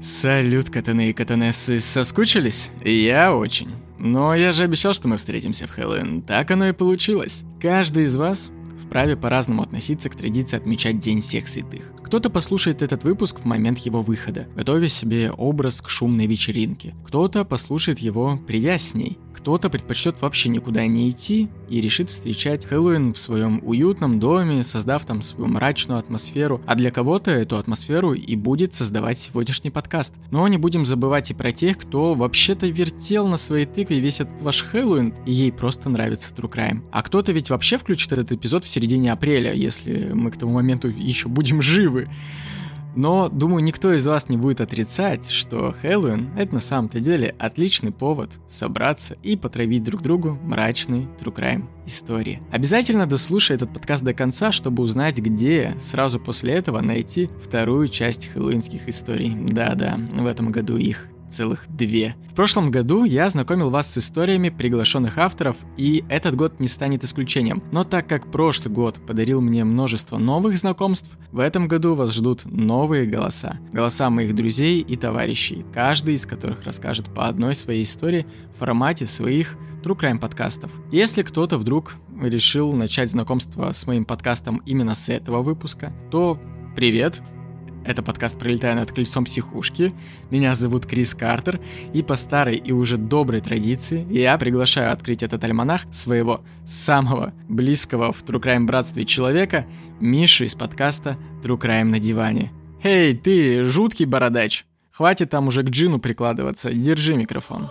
Салют, катаны и катанессы, соскучились? Я очень. Но я же обещал, что мы встретимся в Хэллоуин. Так оно и получилось. Каждый из вас вправе по-разному относиться к традиции отмечать День всех святых. Кто-то послушает этот выпуск в момент его выхода, готовя себе образ к шумной вечеринке. Кто-то послушает его, придя с ней. Кто-то предпочтет вообще никуда не идти и решит встречать Хэллоуин в своем уютном доме, создав там свою мрачную атмосферу. А для кого-то эту атмосферу и будет создавать сегодняшний подкаст. Но не будем забывать и про тех, кто вообще-то вертел на своей тыкве весь этот ваш Хэллоуин, и ей просто нравится True Crime. А кто-то ведь вообще включит этот эпизод в середине апреля, если мы к тому моменту еще будем живы. Но, думаю, никто из вас не будет отрицать, что Хэллоуин — это на самом-то деле отличный повод собраться и потравить друг другу мрачный true crime истории. Обязательно дослушай этот подкаст до конца, чтобы узнать, где сразу после этого найти вторую часть хэллоуинских историй. Да-да, в этом году их целых две. В прошлом году я знакомил вас с историями приглашенных авторов, и этот год не станет исключением. Но так как прошлый год подарил мне множество новых знакомств, в этом году вас ждут новые голоса. Голоса моих друзей и товарищей, каждый из которых расскажет по одной своей истории в формате своих True Crime подкастов. Если кто-то вдруг решил начать знакомство с моим подкастом именно с этого выпуска, то привет, это подкаст «Пролетая над колесом психушки». Меня зовут Крис Картер, и по старой и уже доброй традиции я приглашаю открыть этот альманах своего самого близкого в True Crime братстве человека, Мишу из подкаста True Crime на диване. Эй, ты, жуткий бородач! Хватит там уже к джину прикладываться, держи микрофон.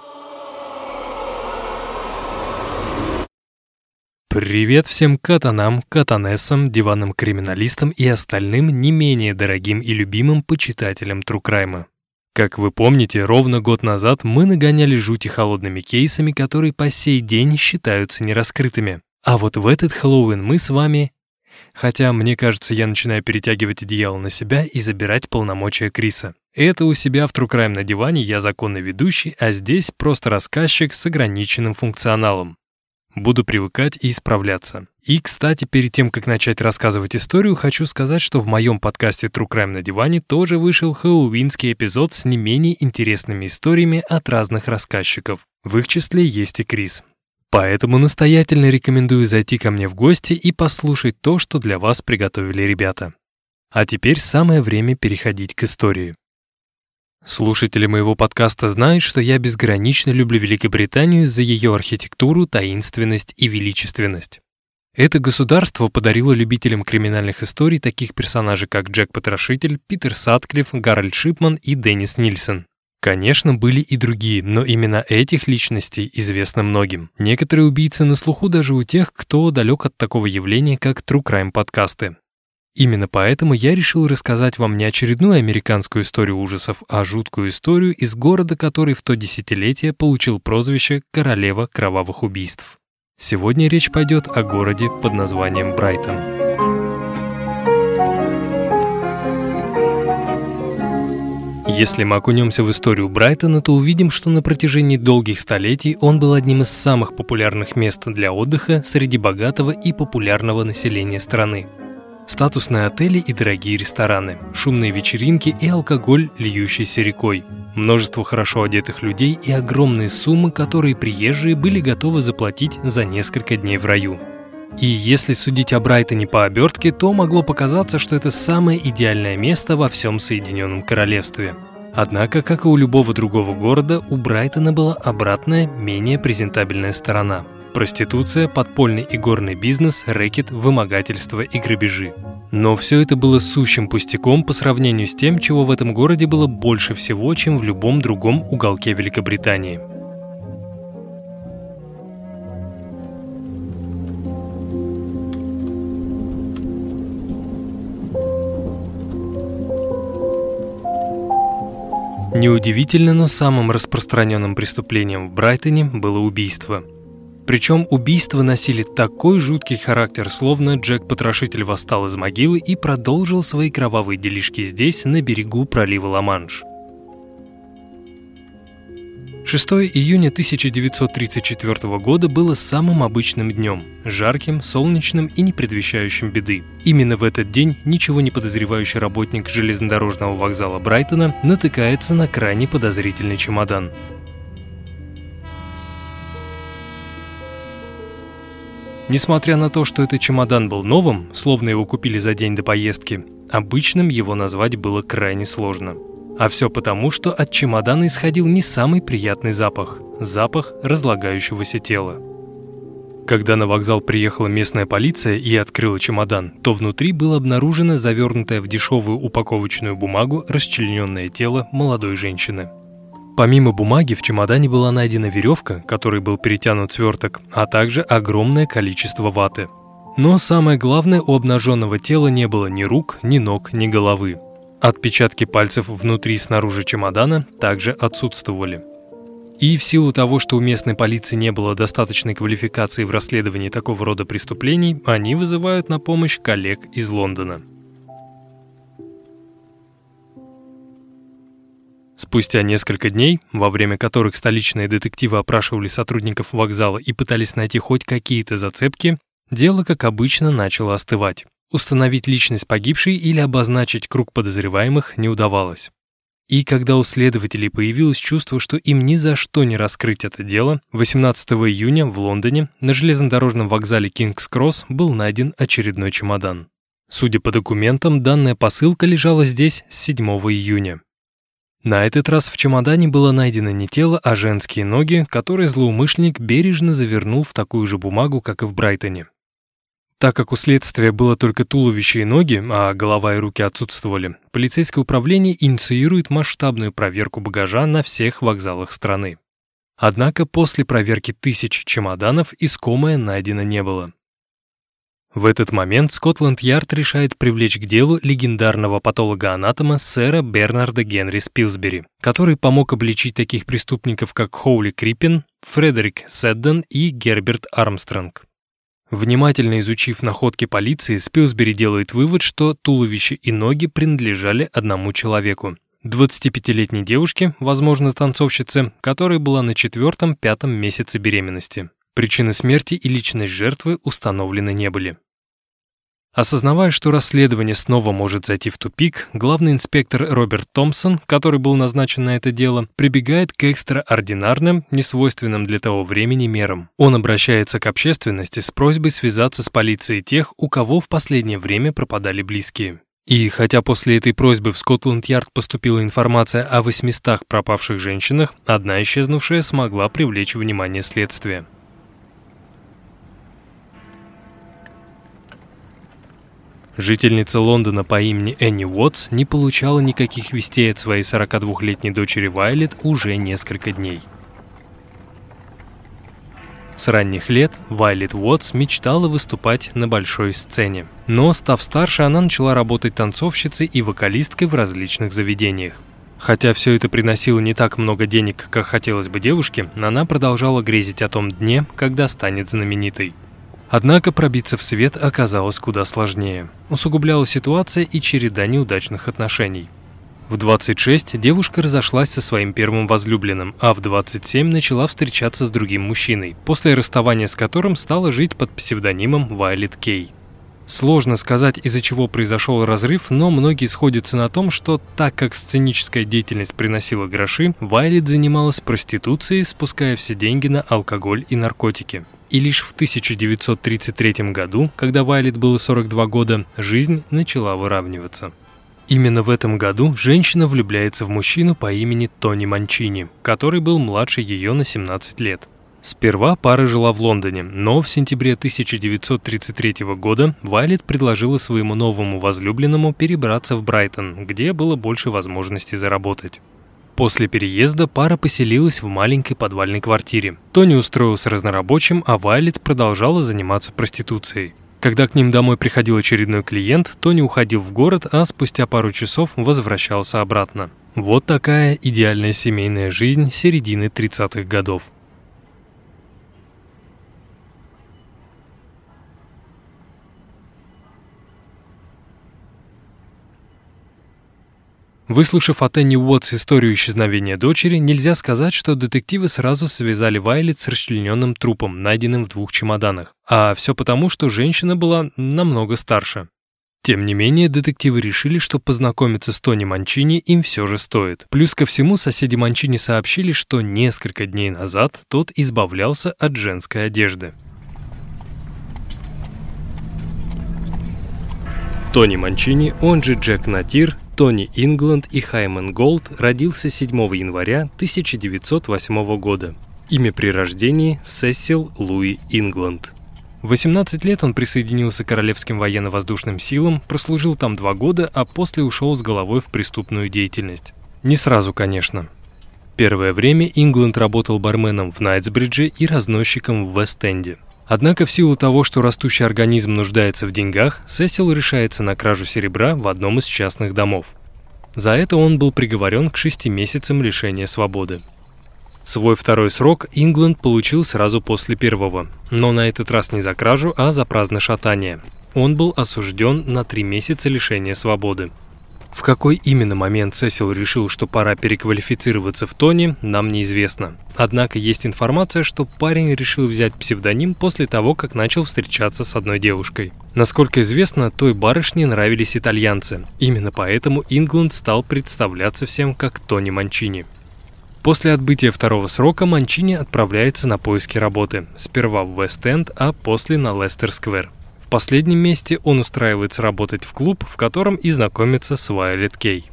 Привет всем катанам, катанессам, диванным криминалистам и остальным не менее дорогим и любимым почитателям Трукрайма. Как вы помните, ровно год назад мы нагоняли жути холодными кейсами, которые по сей день считаются нераскрытыми. А вот в этот Хэллоуин мы с вами... Хотя, мне кажется, я начинаю перетягивать одеяло на себя и забирать полномочия Криса. Это у себя в Crime на диване я законный ведущий, а здесь просто рассказчик с ограниченным функционалом. Буду привыкать и исправляться. И, кстати, перед тем, как начать рассказывать историю, хочу сказать, что в моем подкасте True Crime на диване тоже вышел хэллоуинский эпизод с не менее интересными историями от разных рассказчиков. В их числе есть и Крис. Поэтому настоятельно рекомендую зайти ко мне в гости и послушать то, что для вас приготовили ребята. А теперь самое время переходить к истории. Слушатели моего подкаста знают, что я безгранично люблю Великобританию за ее архитектуру, таинственность и величественность. Это государство подарило любителям криминальных историй таких персонажей, как Джек Потрошитель, Питер Сатклифф, Гарольд Шипман и Деннис Нильсон. Конечно, были и другие, но именно этих личностей известно многим. Некоторые убийцы на слуху даже у тех, кто далек от такого явления, как True Crime подкасты. Именно поэтому я решил рассказать вам не очередную американскую историю ужасов, а жуткую историю из города, который в то десятилетие получил прозвище «Королева кровавых убийств». Сегодня речь пойдет о городе под названием Брайтон. Если мы окунемся в историю Брайтона, то увидим, что на протяжении долгих столетий он был одним из самых популярных мест для отдыха среди богатого и популярного населения страны. Статусные отели и дорогие рестораны, шумные вечеринки и алкоголь, льющийся рекой. Множество хорошо одетых людей и огромные суммы, которые приезжие были готовы заплатить за несколько дней в раю. И если судить о Брайтоне по обертке, то могло показаться, что это самое идеальное место во всем Соединенном Королевстве. Однако, как и у любого другого города, у Брайтона была обратная, менее презентабельная сторона – Проституция, подпольный и горный бизнес, рэкет, вымогательство и грабежи. Но все это было сущим пустяком по сравнению с тем, чего в этом городе было больше всего, чем в любом другом уголке Великобритании. Неудивительно, но самым распространенным преступлением в Брайтоне было убийство – причем убийства носили такой жуткий характер, словно Джек-потрошитель восстал из могилы и продолжил свои кровавые делишки здесь, на берегу пролива Ла-Манш. 6 июня 1934 года было самым обычным днем, жарким, солнечным и не предвещающим беды. Именно в этот день ничего не подозревающий работник железнодорожного вокзала Брайтона натыкается на крайне подозрительный чемодан. Несмотря на то, что этот чемодан был новым, словно его купили за день до поездки, обычным его назвать было крайне сложно – а все потому, что от чемодана исходил не самый приятный запах – запах разлагающегося тела. Когда на вокзал приехала местная полиция и открыла чемодан, то внутри было обнаружено завернутое в дешевую упаковочную бумагу расчлененное тело молодой женщины. Помимо бумаги в чемодане была найдена веревка, которой был перетянут сверток, а также огромное количество ваты. Но самое главное, у обнаженного тела не было ни рук, ни ног, ни головы. Отпечатки пальцев внутри и снаружи чемодана также отсутствовали. И в силу того, что у местной полиции не было достаточной квалификации в расследовании такого рода преступлений, они вызывают на помощь коллег из Лондона. Спустя несколько дней, во время которых столичные детективы опрашивали сотрудников вокзала и пытались найти хоть какие-то зацепки, дело, как обычно, начало остывать. Установить личность погибшей или обозначить круг подозреваемых не удавалось. И когда у следователей появилось чувство, что им ни за что не раскрыть это дело, 18 июня в Лондоне на железнодорожном вокзале Кингс-Кросс был найден очередной чемодан. Судя по документам, данная посылка лежала здесь с 7 июня. На этот раз в чемодане было найдено не тело, а женские ноги, которые злоумышленник бережно завернул в такую же бумагу, как и в Брайтоне. Так как у следствия было только туловище и ноги, а голова и руки отсутствовали, полицейское управление инициирует масштабную проверку багажа на всех вокзалах страны. Однако после проверки тысяч чемоданов искомое найдено не было. В этот момент Скотланд-Ярд решает привлечь к делу легендарного патолога-анатома сэра Бернарда Генри Спилсбери, который помог обличить таких преступников, как Хоули Криппин, Фредерик Седден и Герберт Армстронг. Внимательно изучив находки полиции, Спилсбери делает вывод, что туловище и ноги принадлежали одному человеку. 25-летней девушке, возможно, танцовщице, которая была на четвертом-пятом месяце беременности. Причины смерти и личность жертвы установлены не были. Осознавая, что расследование снова может зайти в тупик, главный инспектор Роберт Томпсон, который был назначен на это дело, прибегает к экстраординарным, несвойственным для того времени мерам. Он обращается к общественности с просьбой связаться с полицией тех, у кого в последнее время пропадали близкие. И хотя после этой просьбы в Скотланд-Ярд поступила информация о 800 пропавших женщинах, одна исчезнувшая смогла привлечь внимание следствия. Жительница Лондона по имени Энни Уотс не получала никаких вестей от своей 42-летней дочери Вайлет уже несколько дней. С ранних лет Вайлет Уотс мечтала выступать на большой сцене. Но, став старше, она начала работать танцовщицей и вокалисткой в различных заведениях. Хотя все это приносило не так много денег, как хотелось бы девушке, она продолжала грезить о том дне, когда станет знаменитой. Однако пробиться в свет оказалось куда сложнее. Усугубляла ситуация и череда неудачных отношений. В 26 девушка разошлась со своим первым возлюбленным, а в 27 начала встречаться с другим мужчиной, после расставания с которым стала жить под псевдонимом Вайлет Кей. Сложно сказать, из-за чего произошел разрыв, но многие сходятся на том, что так как сценическая деятельность приносила гроши, Вайлет занималась проституцией, спуская все деньги на алкоголь и наркотики. И лишь в 1933 году, когда Вайлет было 42 года, жизнь начала выравниваться. Именно в этом году женщина влюбляется в мужчину по имени Тони Манчини, который был младше ее на 17 лет. Сперва пара жила в Лондоне, но в сентябре 1933 года Вайлет предложила своему новому возлюбленному перебраться в Брайтон, где было больше возможностей заработать. После переезда пара поселилась в маленькой подвальной квартире. Тони устроился разнорабочим, а Вайлет продолжала заниматься проституцией. Когда к ним домой приходил очередной клиент, Тони уходил в город, а спустя пару часов возвращался обратно. Вот такая идеальная семейная жизнь середины 30-х годов. Выслушав от Энни Уотс историю исчезновения дочери, нельзя сказать, что детективы сразу связали Вайлет с расчлененным трупом, найденным в двух чемоданах. А все потому, что женщина была намного старше. Тем не менее, детективы решили, что познакомиться с Тони Манчини им все же стоит. Плюс ко всему, соседи Манчини сообщили, что несколько дней назад тот избавлялся от женской одежды. Тони Манчини, он же Джек Натир, Тони Ингланд и Хайман Голд родился 7 января 1908 года. Имя при рождении – Сесил Луи Ингланд. В 18 лет он присоединился к Королевским военно-воздушным силам, прослужил там два года, а после ушел с головой в преступную деятельность. Не сразу, конечно. Первое время Ингланд работал барменом в Найтсбридже и разносчиком в Вест-Энде. Однако в силу того, что растущий организм нуждается в деньгах, Сесил решается на кражу серебра в одном из частных домов. За это он был приговорен к шести месяцам лишения свободы. Свой второй срок Ингланд получил сразу после первого, но на этот раз не за кражу, а за праздное шатание. Он был осужден на три месяца лишения свободы. В какой именно момент Сесил решил, что пора переквалифицироваться в Тони, нам неизвестно. Однако есть информация, что парень решил взять псевдоним после того, как начал встречаться с одной девушкой. Насколько известно, той барышне нравились итальянцы. Именно поэтому Ингланд стал представляться всем как Тони Манчини. После отбытия второго срока Манчини отправляется на поиски работы. Сперва в Вест-Энд, а после на Лестер-Сквер последнем месте он устраивается работать в клуб, в котором и знакомится с Вайолет Кей.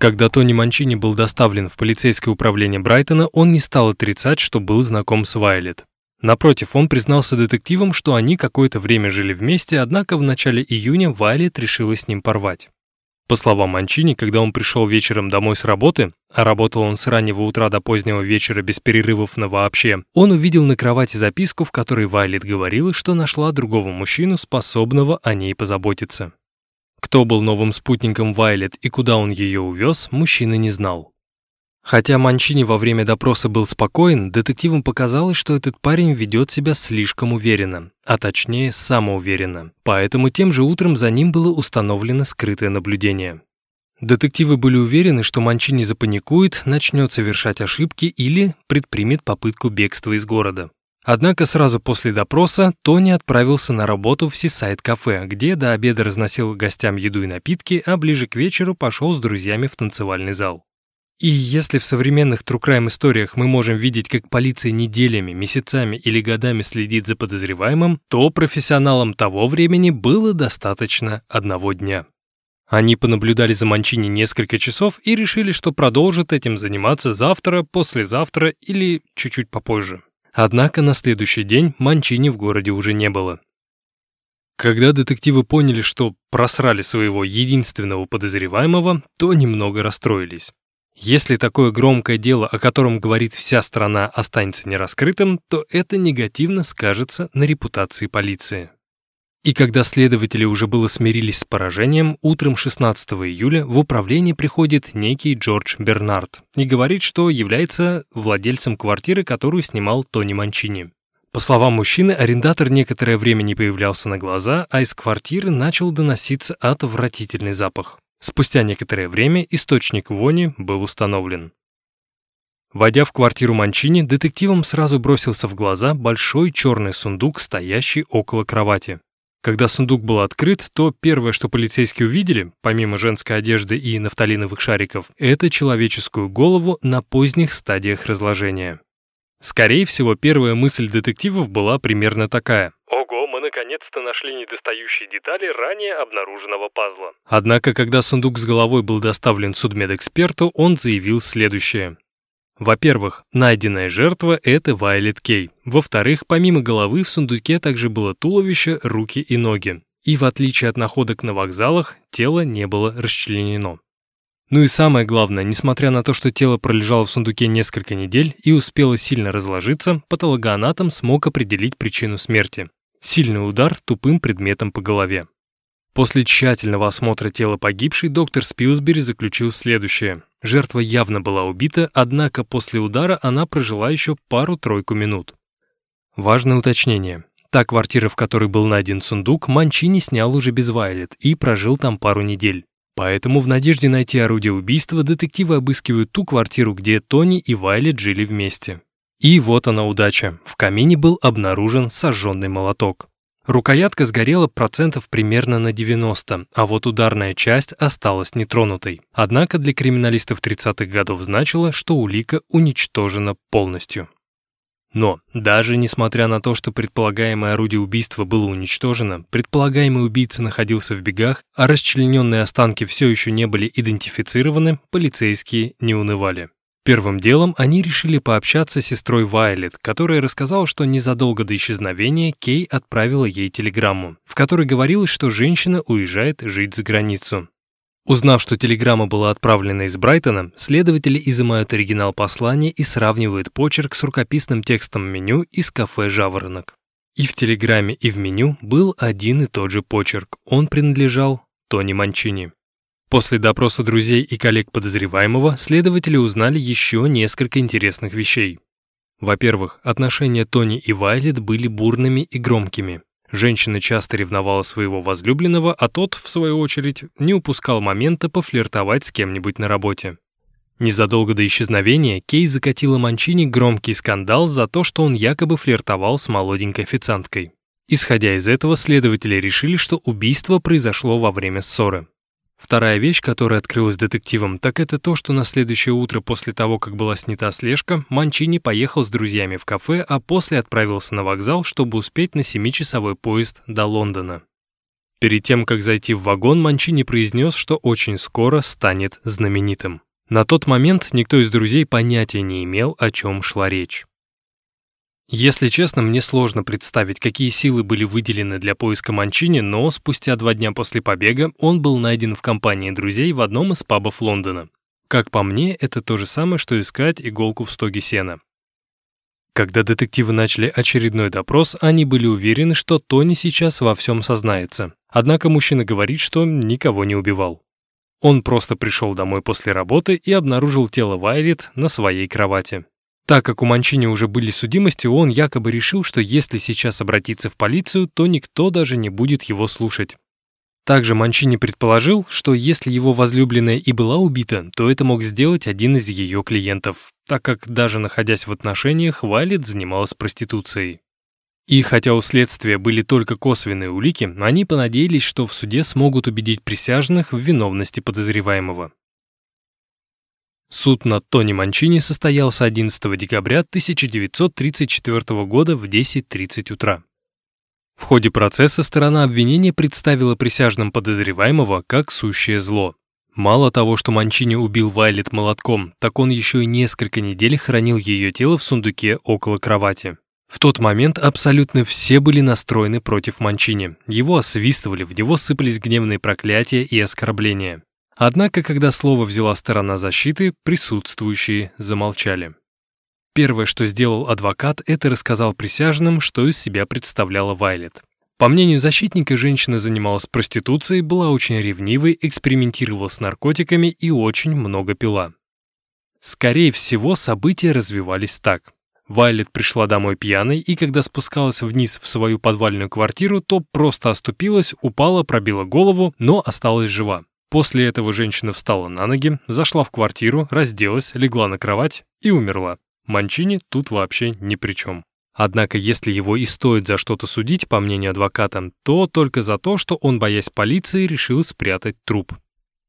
Когда Тони Манчини был доставлен в полицейское управление Брайтона, он не стал отрицать, что был знаком с Вайлет. Напротив, он признался детективам, что они какое-то время жили вместе, однако в начале июня Вайлет решила с ним порвать. По словам Манчини, когда он пришел вечером домой с работы, а работал он с раннего утра до позднего вечера без перерывов на вообще, он увидел на кровати записку, в которой Вайлет говорила, что нашла другого мужчину, способного о ней позаботиться. Кто был новым спутником Вайлет и куда он ее увез, мужчина не знал. Хотя Манчини во время допроса был спокоен, детективам показалось, что этот парень ведет себя слишком уверенно, а точнее самоуверенно. Поэтому тем же утром за ним было установлено скрытое наблюдение. Детективы были уверены, что Манчини запаникует, начнет совершать ошибки или предпримет попытку бегства из города. Однако сразу после допроса Тони отправился на работу в Сисайд кафе, где до обеда разносил гостям еду и напитки, а ближе к вечеру пошел с друзьями в танцевальный зал. И если в современных true crime историях мы можем видеть, как полиция неделями, месяцами или годами следит за подозреваемым, то профессионалам того времени было достаточно одного дня. Они понаблюдали за Манчини несколько часов и решили, что продолжат этим заниматься завтра, послезавтра или чуть-чуть попозже. Однако на следующий день Манчини в городе уже не было. Когда детективы поняли, что просрали своего единственного подозреваемого, то немного расстроились. Если такое громкое дело, о котором говорит вся страна, останется нераскрытым, то это негативно скажется на репутации полиции. И когда следователи уже было смирились с поражением, утром 16 июля в управление приходит некий Джордж Бернард и говорит, что является владельцем квартиры, которую снимал Тони Манчини. По словам мужчины, арендатор некоторое время не появлялся на глаза, а из квартиры начал доноситься отвратительный запах. Спустя некоторое время источник вони был установлен. Войдя в квартиру Манчини, детективам сразу бросился в глаза большой черный сундук, стоящий около кровати. Когда сундук был открыт, то первое, что полицейские увидели, помимо женской одежды и нафталиновых шариков, это человеческую голову на поздних стадиях разложения. Скорее всего, первая мысль детективов была примерно такая наконец-то нашли недостающие детали ранее обнаруженного пазла. Однако, когда сундук с головой был доставлен судмедэксперту, он заявил следующее. Во-первых, найденная жертва – это Вайлет Кей. Во-вторых, помимо головы в сундуке также было туловище, руки и ноги. И в отличие от находок на вокзалах, тело не было расчленено. Ну и самое главное, несмотря на то, что тело пролежало в сундуке несколько недель и успело сильно разложиться, патологоанатом смог определить причину смерти. Сильный удар тупым предметом по голове. После тщательного осмотра тела погибшей доктор Спилсбери заключил следующее. Жертва явно была убита, однако после удара она прожила еще пару-тройку минут. Важное уточнение. Та квартира, в которой был найден сундук, Манчини снял уже без Вайлет и прожил там пару недель. Поэтому в надежде найти орудие убийства детективы обыскивают ту квартиру, где Тони и Вайлет жили вместе. И вот она удача. В камине был обнаружен сожженный молоток. Рукоятка сгорела процентов примерно на 90, а вот ударная часть осталась нетронутой. Однако для криминалистов 30-х годов значило, что улика уничтожена полностью. Но, даже несмотря на то, что предполагаемое орудие убийства было уничтожено, предполагаемый убийца находился в бегах, а расчлененные останки все еще не были идентифицированы, полицейские не унывали. Первым делом они решили пообщаться с сестрой Вайлет, которая рассказала, что незадолго до исчезновения Кей отправила ей телеграмму, в которой говорилось, что женщина уезжает жить за границу. Узнав, что телеграмма была отправлена из Брайтона, следователи изымают оригинал послания и сравнивают почерк с рукописным текстом меню из кафе «Жаворонок». И в телеграмме, и в меню был один и тот же почерк. Он принадлежал Тони Манчини. После допроса друзей и коллег подозреваемого следователи узнали еще несколько интересных вещей. Во-первых, отношения Тони и Вайлет были бурными и громкими. Женщина часто ревновала своего возлюбленного, а тот, в свою очередь, не упускал момента пофлиртовать с кем-нибудь на работе. Незадолго до исчезновения Кей закатила Манчини громкий скандал за то, что он якобы флиртовал с молоденькой официанткой. Исходя из этого, следователи решили, что убийство произошло во время ссоры. Вторая вещь, которая открылась детективам, так это то, что на следующее утро после того, как была снята слежка, Манчини поехал с друзьями в кафе, а после отправился на вокзал, чтобы успеть на 7-часовой поезд до Лондона. Перед тем, как зайти в вагон, Манчини произнес, что очень скоро станет знаменитым. На тот момент никто из друзей понятия не имел, о чем шла речь. Если честно, мне сложно представить, какие силы были выделены для поиска Манчини, но спустя два дня после побега он был найден в компании друзей в одном из пабов Лондона. Как по мне, это то же самое, что искать иголку в стоге сена. Когда детективы начали очередной допрос, они были уверены, что Тони сейчас во всем сознается. Однако мужчина говорит, что никого не убивал. Он просто пришел домой после работы и обнаружил тело Вайлет на своей кровати. Так как у Манчини уже были судимости, он якобы решил, что если сейчас обратиться в полицию, то никто даже не будет его слушать. Также Манчини предположил, что если его возлюбленная и была убита, то это мог сделать один из ее клиентов, так как даже находясь в отношениях, Вайлет занималась проституцией. И хотя у следствия были только косвенные улики, они понадеялись, что в суде смогут убедить присяжных в виновности подозреваемого. Суд над Тони Манчини состоялся 11 декабря 1934 года в 10.30 утра. В ходе процесса сторона обвинения представила присяжным подозреваемого как сущее зло. Мало того, что Манчини убил Вайлет молотком, так он еще и несколько недель хранил ее тело в сундуке около кровати. В тот момент абсолютно все были настроены против Манчини. Его освистывали, в него сыпались гневные проклятия и оскорбления. Однако, когда слово взяла сторона защиты, присутствующие замолчали. Первое, что сделал адвокат, это рассказал присяжным, что из себя представляла Вайлет. По мнению защитника, женщина занималась проституцией, была очень ревнивой, экспериментировала с наркотиками и очень много пила. Скорее всего, события развивались так. Вайлет пришла домой пьяной, и когда спускалась вниз в свою подвальную квартиру, то просто оступилась, упала, пробила голову, но осталась жива. После этого женщина встала на ноги, зашла в квартиру, разделась, легла на кровать и умерла. Манчини тут вообще ни при чем. Однако, если его и стоит за что-то судить, по мнению адвоката, то только за то, что он, боясь полиции, решил спрятать труп.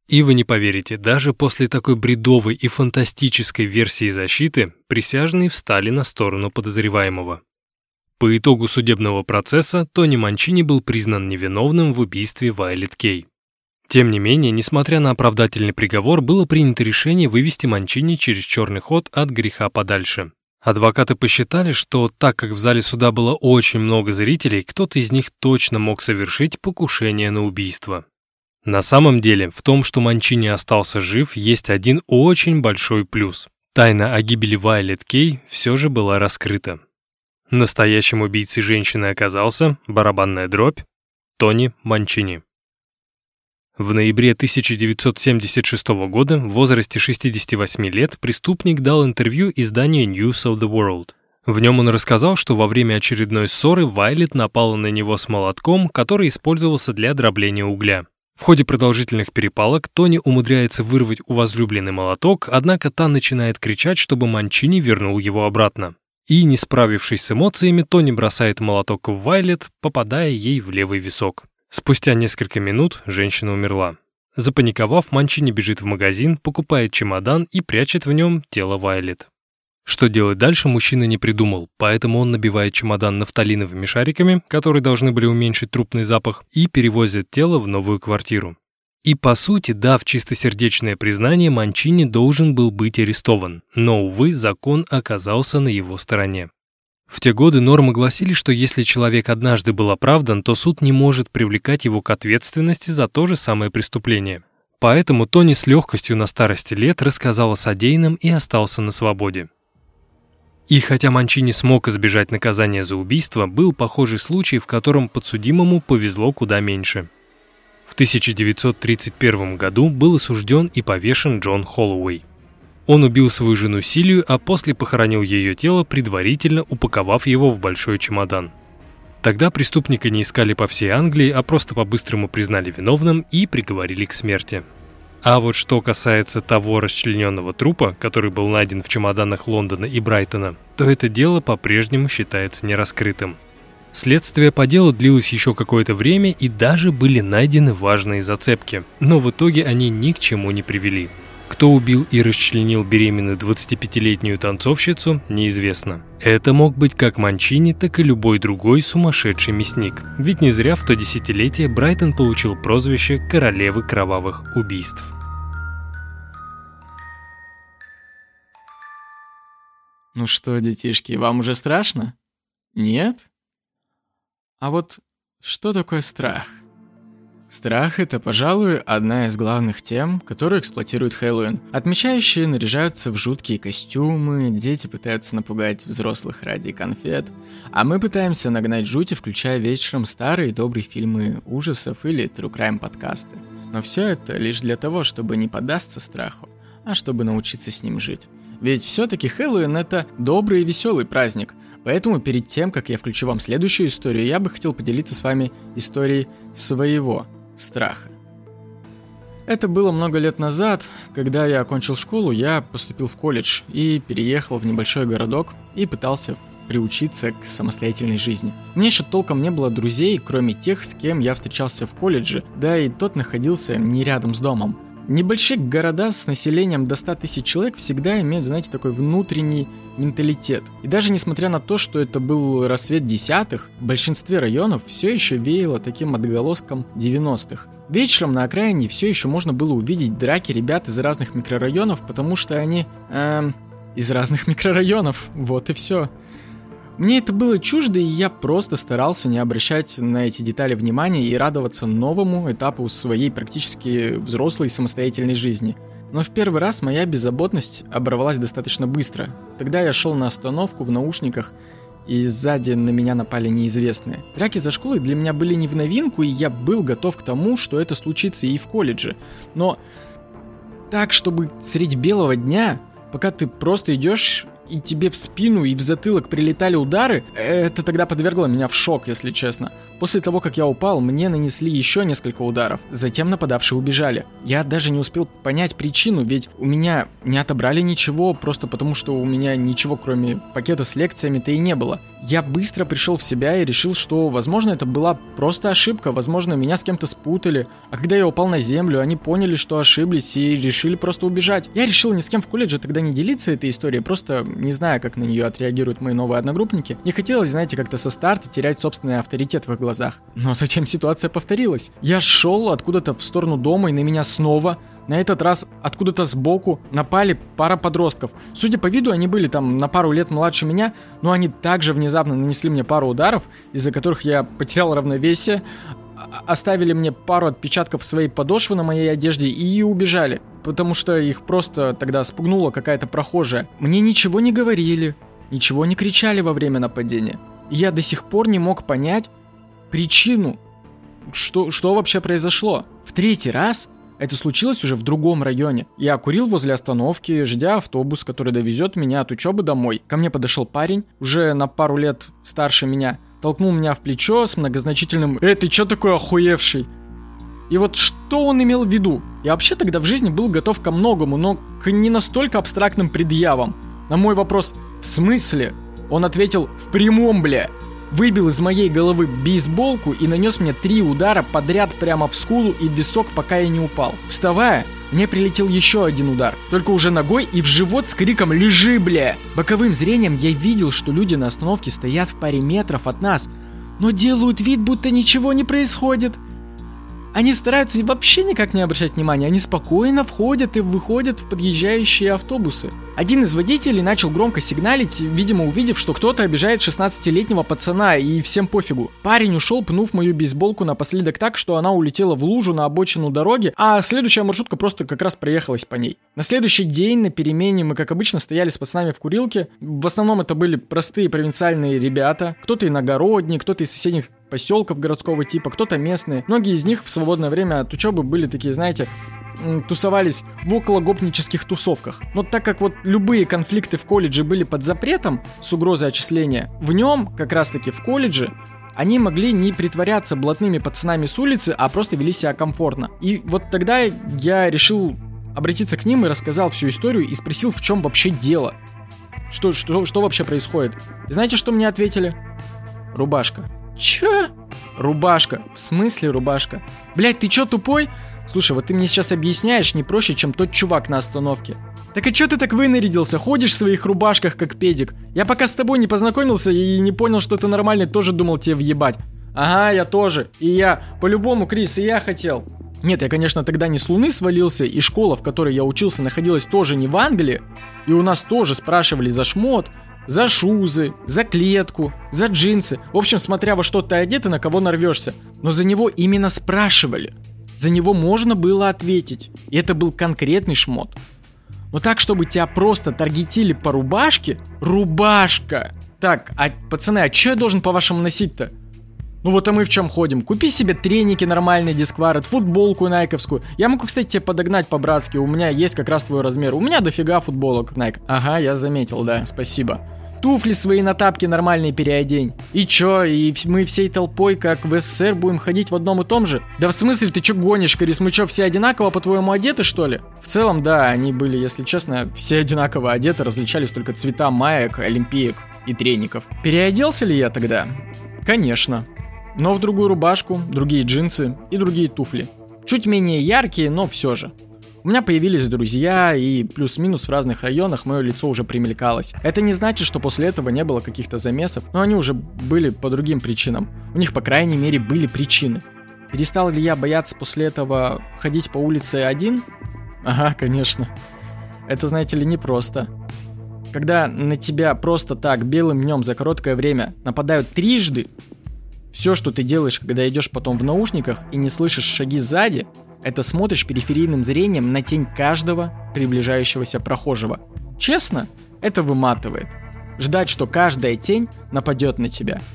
И вы не поверите, даже после такой бредовой и фантастической версии защиты присяжные встали на сторону подозреваемого. По итогу судебного процесса Тони Манчини был признан невиновным в убийстве Вайлет Кей. Тем не менее, несмотря на оправдательный приговор, было принято решение вывести Манчини через черный ход от греха подальше. Адвокаты посчитали, что так как в зале суда было очень много зрителей, кто-то из них точно мог совершить покушение на убийство. На самом деле, в том, что Манчини остался жив, есть один очень большой плюс. Тайна о гибели Вайлет Кей все же была раскрыта. Настоящим убийцей женщины оказался, барабанная дробь, Тони Манчини. В ноябре 1976 года в возрасте 68 лет преступник дал интервью изданию News of the World. В нем он рассказал, что во время очередной ссоры Вайлет напала на него с молотком, который использовался для дробления угля. В ходе продолжительных перепалок Тони умудряется вырвать у возлюбленной молоток, однако та начинает кричать, чтобы Манчини вернул его обратно. И, не справившись с эмоциями, Тони бросает молоток в Вайлет, попадая ей в левый висок. Спустя несколько минут женщина умерла. Запаниковав, Манчини бежит в магазин, покупает чемодан и прячет в нем тело Вайлет. Что делать дальше, мужчина не придумал, поэтому он набивает чемодан нафталиновыми шариками, которые должны были уменьшить трупный запах, и перевозит тело в новую квартиру. И по сути, дав чистосердечное признание, Манчини должен был быть арестован, но, увы, закон оказался на его стороне. В те годы нормы гласили, что если человек однажды был оправдан, то суд не может привлекать его к ответственности за то же самое преступление. Поэтому Тони с легкостью на старости лет рассказал о содеянном и остался на свободе. И хотя Манчини смог избежать наказания за убийство, был похожий случай, в котором подсудимому повезло куда меньше. В 1931 году был осужден и повешен Джон Холлоуэй. Он убил свою жену Силию, а после похоронил ее тело, предварительно упаковав его в большой чемодан. Тогда преступника не искали по всей Англии, а просто по-быстрому признали виновным и приговорили к смерти. А вот что касается того расчлененного трупа, который был найден в чемоданах Лондона и Брайтона, то это дело по-прежнему считается нераскрытым. Следствие по делу длилось еще какое-то время и даже были найдены важные зацепки, но в итоге они ни к чему не привели. Кто убил и расчленил беременную 25-летнюю танцовщицу, неизвестно. Это мог быть как Манчини, так и любой другой сумасшедший мясник. Ведь не зря в то десятилетие Брайтон получил прозвище «королевы кровавых убийств». Ну что, детишки, вам уже страшно? Нет? А вот что такое страх? Страх — это, пожалуй, одна из главных тем, которую эксплуатирует Хэллоуин. Отмечающие наряжаются в жуткие костюмы, дети пытаются напугать взрослых ради конфет, а мы пытаемся нагнать жути, включая вечером старые добрые фильмы ужасов или true crime подкасты. Но все это лишь для того, чтобы не поддаться страху, а чтобы научиться с ним жить. Ведь все-таки Хэллоуин — это добрый и веселый праздник, Поэтому перед тем, как я включу вам следующую историю, я бы хотел поделиться с вами историей своего страха. Это было много лет назад, когда я окончил школу, я поступил в колледж и переехал в небольшой городок и пытался приучиться к самостоятельной жизни. Мне еще толком не было друзей, кроме тех, с кем я встречался в колледже, да и тот находился не рядом с домом. Небольшие города с населением до 100 тысяч человек всегда имеют, знаете, такой внутренний менталитет. И даже несмотря на то, что это был рассвет десятых, в большинстве районов все еще веяло таким отголоском 90-х. Вечером на окраине все еще можно было увидеть драки ребят из разных микрорайонов, потому что они... Эм, из разных микрорайонов. Вот и все. Мне это было чуждо, и я просто старался не обращать на эти детали внимания и радоваться новому этапу своей практически взрослой самостоятельной жизни. Но в первый раз моя беззаботность оборвалась достаточно быстро. Тогда я шел на остановку в наушниках, и сзади на меня напали неизвестные. Драки за школой для меня были не в новинку, и я был готов к тому, что это случится и в колледже. Но так, чтобы средь белого дня, пока ты просто идешь и тебе в спину и в затылок прилетали удары, это тогда подвергло меня в шок, если честно. После того, как я упал, мне нанесли еще несколько ударов. Затем нападавшие убежали. Я даже не успел понять причину, ведь у меня не отобрали ничего, просто потому что у меня ничего кроме пакета с лекциями-то и не было. Я быстро пришел в себя и решил, что, возможно, это была просто ошибка, возможно, меня с кем-то спутали. А когда я упал на землю, они поняли, что ошиблись и решили просто убежать. Я решил ни с кем в колледже тогда не делиться этой историей, просто не зная, как на нее отреагируют мои новые одногруппники. Не хотелось, знаете, как-то со старта терять собственный авторитет в их глазах. Но затем ситуация повторилась. Я шел откуда-то в сторону дома, и на меня снова на этот раз откуда-то сбоку напали пара подростков. Судя по виду, они были там на пару лет младше меня, но они также внезапно нанесли мне пару ударов, из-за которых я потерял равновесие, оставили мне пару отпечатков своей подошвы на моей одежде и убежали, потому что их просто тогда спугнула какая-то прохожая. Мне ничего не говорили, ничего не кричали во время нападения. я до сих пор не мог понять причину, что, что вообще произошло. В третий раз Это случилось уже в другом районе. Я курил возле остановки, ждя автобус, который довезет меня от учебы домой. Ко мне подошел парень, уже на пару лет старше меня, толкнул меня в плечо с многозначительным «Эй, ты чё такой охуевший?» И вот что он имел в виду? Я вообще тогда в жизни был готов ко многому, но к не настолько абстрактным предъявам. На мой вопрос «В смысле?» Он ответил «В прямом, бля!» Выбил из моей головы бейсболку и нанес мне три удара подряд прямо в скулу и в висок, пока я не упал. Вставая, мне прилетел еще один удар, только уже ногой и в живот с криком «Лежи, бля!». Боковым зрением я видел, что люди на остановке стоят в паре метров от нас, но делают вид, будто ничего не происходит. Они стараются вообще никак не обращать внимания, они спокойно входят и выходят в подъезжающие автобусы. Один из водителей начал громко сигналить, видимо увидев, что кто-то обижает 16-летнего пацана и всем пофигу. Парень ушел, пнув мою бейсболку напоследок так, что она улетела в лужу на обочину дороги, а следующая маршрутка просто как раз проехалась по ней. На следующий день на перемене мы, как обычно, стояли с пацанами в курилке. В основном это были простые провинциальные ребята, кто-то иногородний, кто-то из соседних поселков городского типа, кто-то местные. Многие из них в свободное время от учебы были такие, знаете, тусовались в окологопнических тусовках. Но так как вот любые конфликты в колледже были под запретом с угрозой отчисления, в нем, как раз таки в колледже, они могли не притворяться блатными пацанами с улицы, а просто вели себя комфортно. И вот тогда я решил обратиться к ним и рассказал всю историю и спросил, в чем вообще дело. Что, что, что вообще происходит? Знаете, что мне ответили? Рубашка. Чё? Рубашка. В смысле рубашка? Блять, ты чё тупой? Слушай, вот ты мне сейчас объясняешь не проще, чем тот чувак на остановке. Так и чё ты так вынарядился? Ходишь в своих рубашках, как педик. Я пока с тобой не познакомился и не понял, что ты нормальный, тоже думал тебе въебать. Ага, я тоже. И я. По-любому, Крис, и я хотел. Нет, я, конечно, тогда не с Луны свалился, и школа, в которой я учился, находилась тоже не в Англии, и у нас тоже спрашивали за шмот, за шузы, за клетку, за джинсы. В общем, смотря во что ты одет и на кого нарвешься. Но за него именно спрашивали. За него можно было ответить. И это был конкретный шмот. Но так, чтобы тебя просто таргетили по рубашке? Рубашка! Так, а пацаны, а что я должен по-вашему носить-то? Ну вот а мы в чем ходим? Купи себе треники нормальные, дискварет, футболку найковскую. Я могу, кстати, тебе подогнать по-братски, у меня есть как раз твой размер. У меня дофига футболок Nike. Ага, я заметил, да, спасибо. Туфли свои на тапки нормальные переодень. И чё, и мы всей толпой, как в СССР, будем ходить в одном и том же? Да в смысле, ты чё гонишь, Крис? Мы чё, все одинаково, по-твоему, одеты, что ли? В целом, да, они были, если честно, все одинаково одеты, различались только цвета маек, олимпиек и треников. Переоделся ли я тогда? Конечно но в другую рубашку, другие джинсы и другие туфли. Чуть менее яркие, но все же. У меня появились друзья, и плюс-минус в разных районах мое лицо уже примелькалось. Это не значит, что после этого не было каких-то замесов, но они уже были по другим причинам. У них, по крайней мере, были причины. Перестал ли я бояться после этого ходить по улице один? Ага, конечно. Это, знаете ли, непросто. Когда на тебя просто так белым днем за короткое время нападают трижды, все, что ты делаешь, когда идешь потом в наушниках и не слышишь шаги сзади, это смотришь периферийным зрением на тень каждого приближающегося прохожего. Честно, это выматывает. Ждать, что каждая тень нападет на тебя –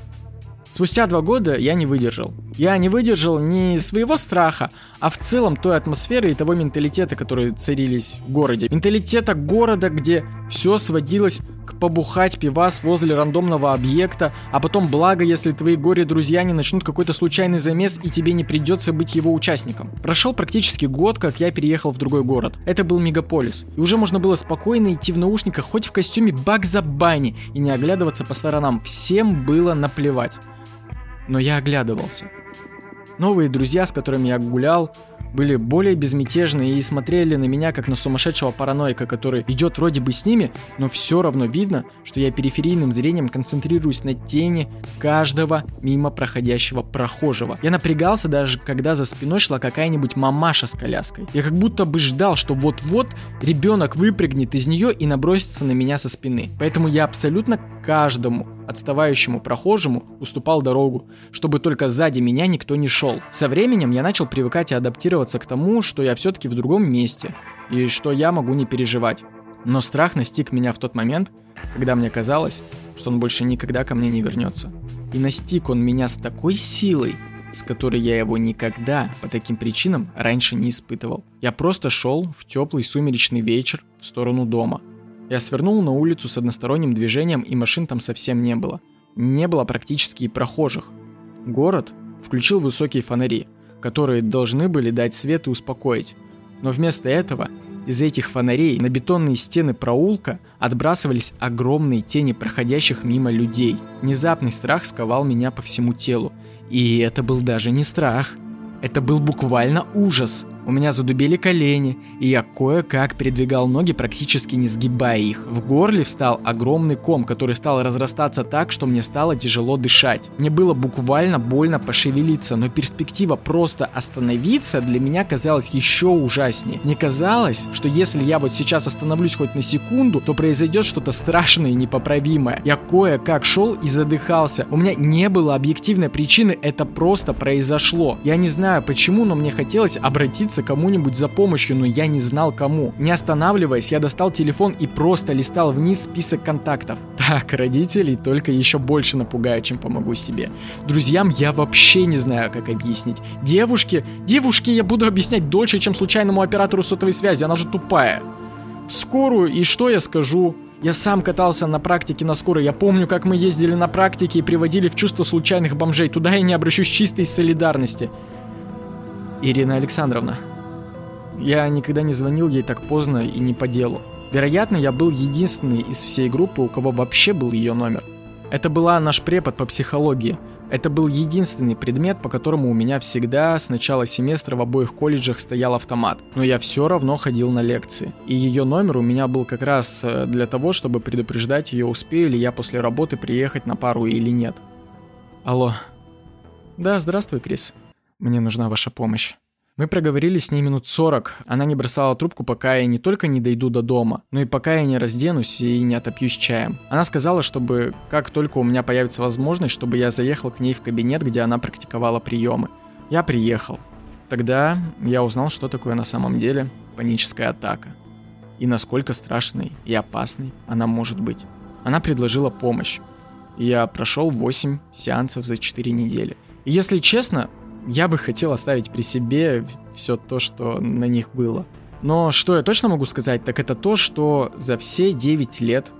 Спустя два года я не выдержал. Я не выдержал не своего страха, а в целом той атмосферы и того менталитета, которые царились в городе. Менталитета города, где все сводилось к побухать пивас возле рандомного объекта, а потом благо, если твои горе-друзья не начнут какой-то случайный замес и тебе не придется быть его участником. Прошел практически год, как я переехал в другой город. Это был мегаполис. И уже можно было спокойно идти в наушниках хоть в костюме Багза Банни и не оглядываться по сторонам. Всем было наплевать но я оглядывался. Новые друзья, с которыми я гулял, были более безмятежны и смотрели на меня как на сумасшедшего параноика, который идет вроде бы с ними, но все равно видно, что я периферийным зрением концентрируюсь на тени каждого мимо проходящего прохожего. Я напрягался даже, когда за спиной шла какая-нибудь мамаша с коляской. Я как будто бы ждал, что вот-вот ребенок выпрыгнет из нее и набросится на меня со спины. Поэтому я абсолютно каждому отставающему прохожему уступал дорогу, чтобы только сзади меня никто не шел. Со временем я начал привыкать и адаптироваться к тому, что я все-таки в другом месте, и что я могу не переживать. Но страх настиг меня в тот момент, когда мне казалось, что он больше никогда ко мне не вернется. И настиг он меня с такой силой, с которой я его никогда по таким причинам раньше не испытывал. Я просто шел в теплый сумеречный вечер в сторону дома. Я свернул на улицу с односторонним движением, и машин там совсем не было. Не было практически и прохожих. Город включил высокие фонари, которые должны были дать свет и успокоить. Но вместо этого из этих фонарей на бетонные стены проулка отбрасывались огромные тени проходящих мимо людей. Внезапный страх сковал меня по всему телу. И это был даже не страх. Это был буквально ужас. У меня задубели колени, и я кое-как передвигал ноги, практически не сгибая их. В горле встал огромный ком, который стал разрастаться так, что мне стало тяжело дышать. Мне было буквально больно пошевелиться, но перспектива просто остановиться для меня казалась еще ужаснее. Мне казалось, что если я вот сейчас остановлюсь хоть на секунду, то произойдет что-то страшное и непоправимое. Я кое-как шел и задыхался. У меня не было объективной причины, это просто произошло. Я не знаю почему, но мне хотелось обратиться обратиться кому-нибудь за помощью, но я не знал кому. Не останавливаясь, я достал телефон и просто листал вниз список контактов. Так, родителей только еще больше напугаю, чем помогу себе. Друзьям я вообще не знаю, как объяснить. Девушке, девушке я буду объяснять дольше, чем случайному оператору сотовой связи, она же тупая. скорую, и что я скажу? Я сам катался на практике на скорой. Я помню, как мы ездили на практике и приводили в чувство случайных бомжей. Туда я не обращусь чистой солидарности. Ирина Александровна. Я никогда не звонил ей так поздно и не по делу. Вероятно, я был единственный из всей группы, у кого вообще был ее номер. Это была наш препод по психологии. Это был единственный предмет, по которому у меня всегда с начала семестра в обоих колледжах стоял автомат. Но я все равно ходил на лекции. И ее номер у меня был как раз э, для того, чтобы предупреждать ее, успею ли я после работы приехать на пару или нет. Алло. Да, здравствуй, Крис. Мне нужна ваша помощь. Мы проговорили с ней минут сорок. Она не бросала трубку, пока я не только не дойду до дома, но и пока я не разденусь и не отопьюсь чаем. Она сказала, чтобы как только у меня появится возможность, чтобы я заехал к ней в кабинет, где она практиковала приемы. Я приехал. Тогда я узнал, что такое на самом деле паническая атака. И насколько страшной и опасной она может быть. Она предложила помощь. Я прошел 8 сеансов за 4 недели. И если честно, я бы хотел оставить при себе все то, что на них было. Но что я точно могу сказать, так это то, что за все 9 лет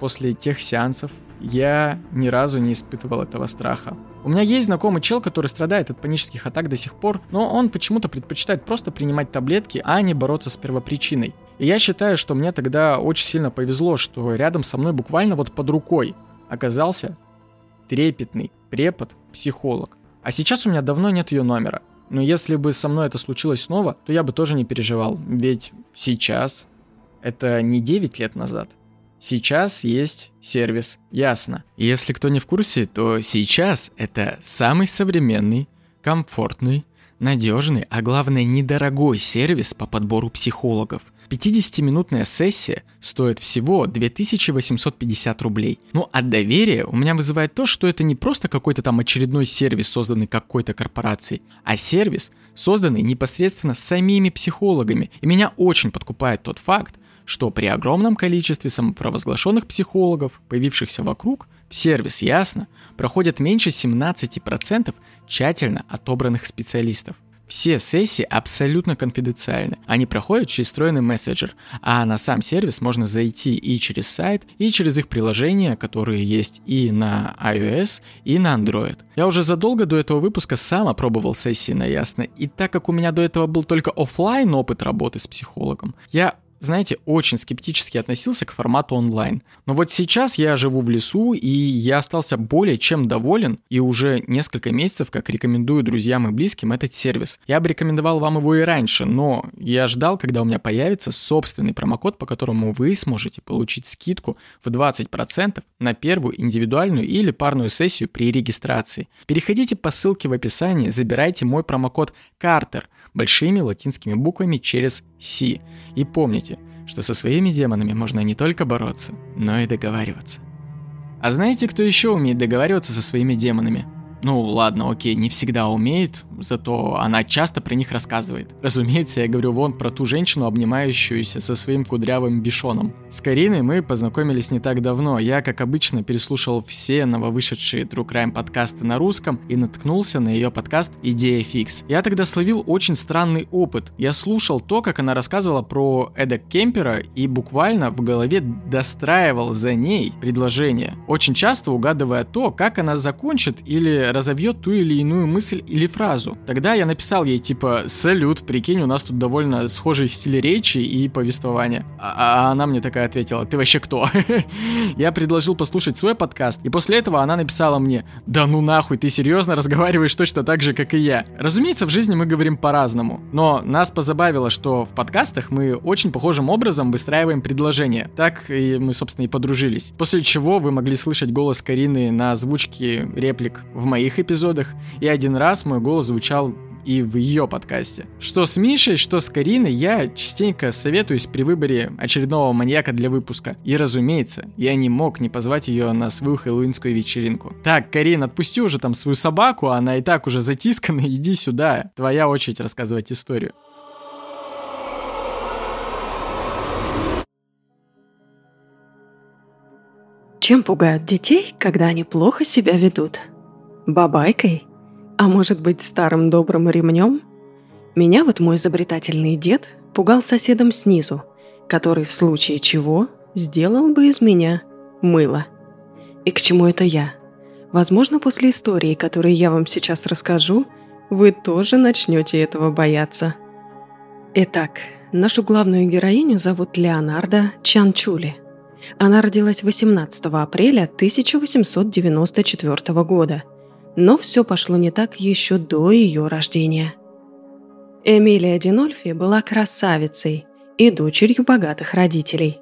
после тех сеансов я ни разу не испытывал этого страха. У меня есть знакомый чел, который страдает от панических атак до сих пор, но он почему-то предпочитает просто принимать таблетки, а не бороться с первопричиной. И я считаю, что мне тогда очень сильно повезло, что рядом со мной буквально вот под рукой оказался трепетный препод-психолог. А сейчас у меня давно нет ее номера. Но если бы со мной это случилось снова, то я бы тоже не переживал. Ведь сейчас это не 9 лет назад. Сейчас есть сервис Ясно. Если кто не в курсе, то сейчас это самый современный, комфортный, надежный, а главное недорогой сервис по подбору психологов. 50-минутная сессия стоит всего 2850 рублей. Ну а доверие у меня вызывает то, что это не просто какой-то там очередной сервис, созданный какой-то корпорацией, а сервис, созданный непосредственно самими психологами. И меня очень подкупает тот факт, что при огромном количестве самопровозглашенных психологов, появившихся вокруг, в сервис ясно, проходят меньше 17% тщательно отобранных специалистов. Все сессии абсолютно конфиденциальны. Они проходят через встроенный мессенджер, а на сам сервис можно зайти и через сайт, и через их приложения, которые есть и на iOS, и на Android. Я уже задолго до этого выпуска сам опробовал сессии на Ясно, и так как у меня до этого был только офлайн опыт работы с психологом, я знаете, очень скептически относился к формату онлайн. Но вот сейчас я живу в лесу, и я остался более чем доволен, и уже несколько месяцев как рекомендую друзьям и близким этот сервис. Я бы рекомендовал вам его и раньше, но я ждал, когда у меня появится собственный промокод, по которому вы сможете получить скидку в 20% на первую индивидуальную или парную сессию при регистрации. Переходите по ссылке в описании, забирайте мой промокод CARTER – большими латинскими буквами через «Си». И помните, что со своими демонами можно не только бороться, но и договариваться. А знаете, кто еще умеет договариваться со своими демонами? Ну ладно, окей, не всегда умеет, зато она часто про них рассказывает. Разумеется, я говорю вон про ту женщину, обнимающуюся со своим кудрявым бишоном. С Кариной мы познакомились не так давно. Я, как обычно, переслушал все нововышедшие True Crime подкасты на русском и наткнулся на ее подкаст «Идея фикс». Я тогда словил очень странный опыт. Я слушал то, как она рассказывала про Эда Кемпера и буквально в голове достраивал за ней предложение. Очень часто угадывая то, как она закончит или разовьет ту или иную мысль или фразу. Тогда я написал ей типа «Салют, прикинь, у нас тут довольно схожий стиль речи и повествования». А, а она мне такая ответила «Ты вообще кто?» Я предложил послушать свой подкаст, и после этого она написала мне «Да ну нахуй, ты серьезно разговариваешь точно так же, как и я?» Разумеется, в жизни мы говорим по-разному, но нас позабавило, что в подкастах мы очень похожим образом выстраиваем предложения. Так и мы, собственно, и подружились. После чего вы могли слышать голос Карины на озвучке реплик в моих эпизодах, и один раз мой голос звучал и в ее подкасте. Что с Мишей, что с Кариной, я частенько советуюсь при выборе очередного маньяка для выпуска. И разумеется, я не мог не позвать ее на свою хэллоуинскую вечеринку. Так, Карин, отпусти уже там свою собаку, она и так уже затискана, иди сюда. Твоя очередь рассказывать историю. Чем пугают детей, когда они плохо себя ведут? Бабайкой? А может быть, старым добрым ремнем? Меня вот мой изобретательный дед пугал соседом снизу, который в случае чего сделал бы из меня мыло. И к чему это я? Возможно, после истории, которую я вам сейчас расскажу, вы тоже начнете этого бояться. Итак, нашу главную героиню зовут Леонарда Чанчули. Она родилась 18 апреля 1894 года – но все пошло не так еще до ее рождения. Эмилия Динольфи была красавицей и дочерью богатых родителей.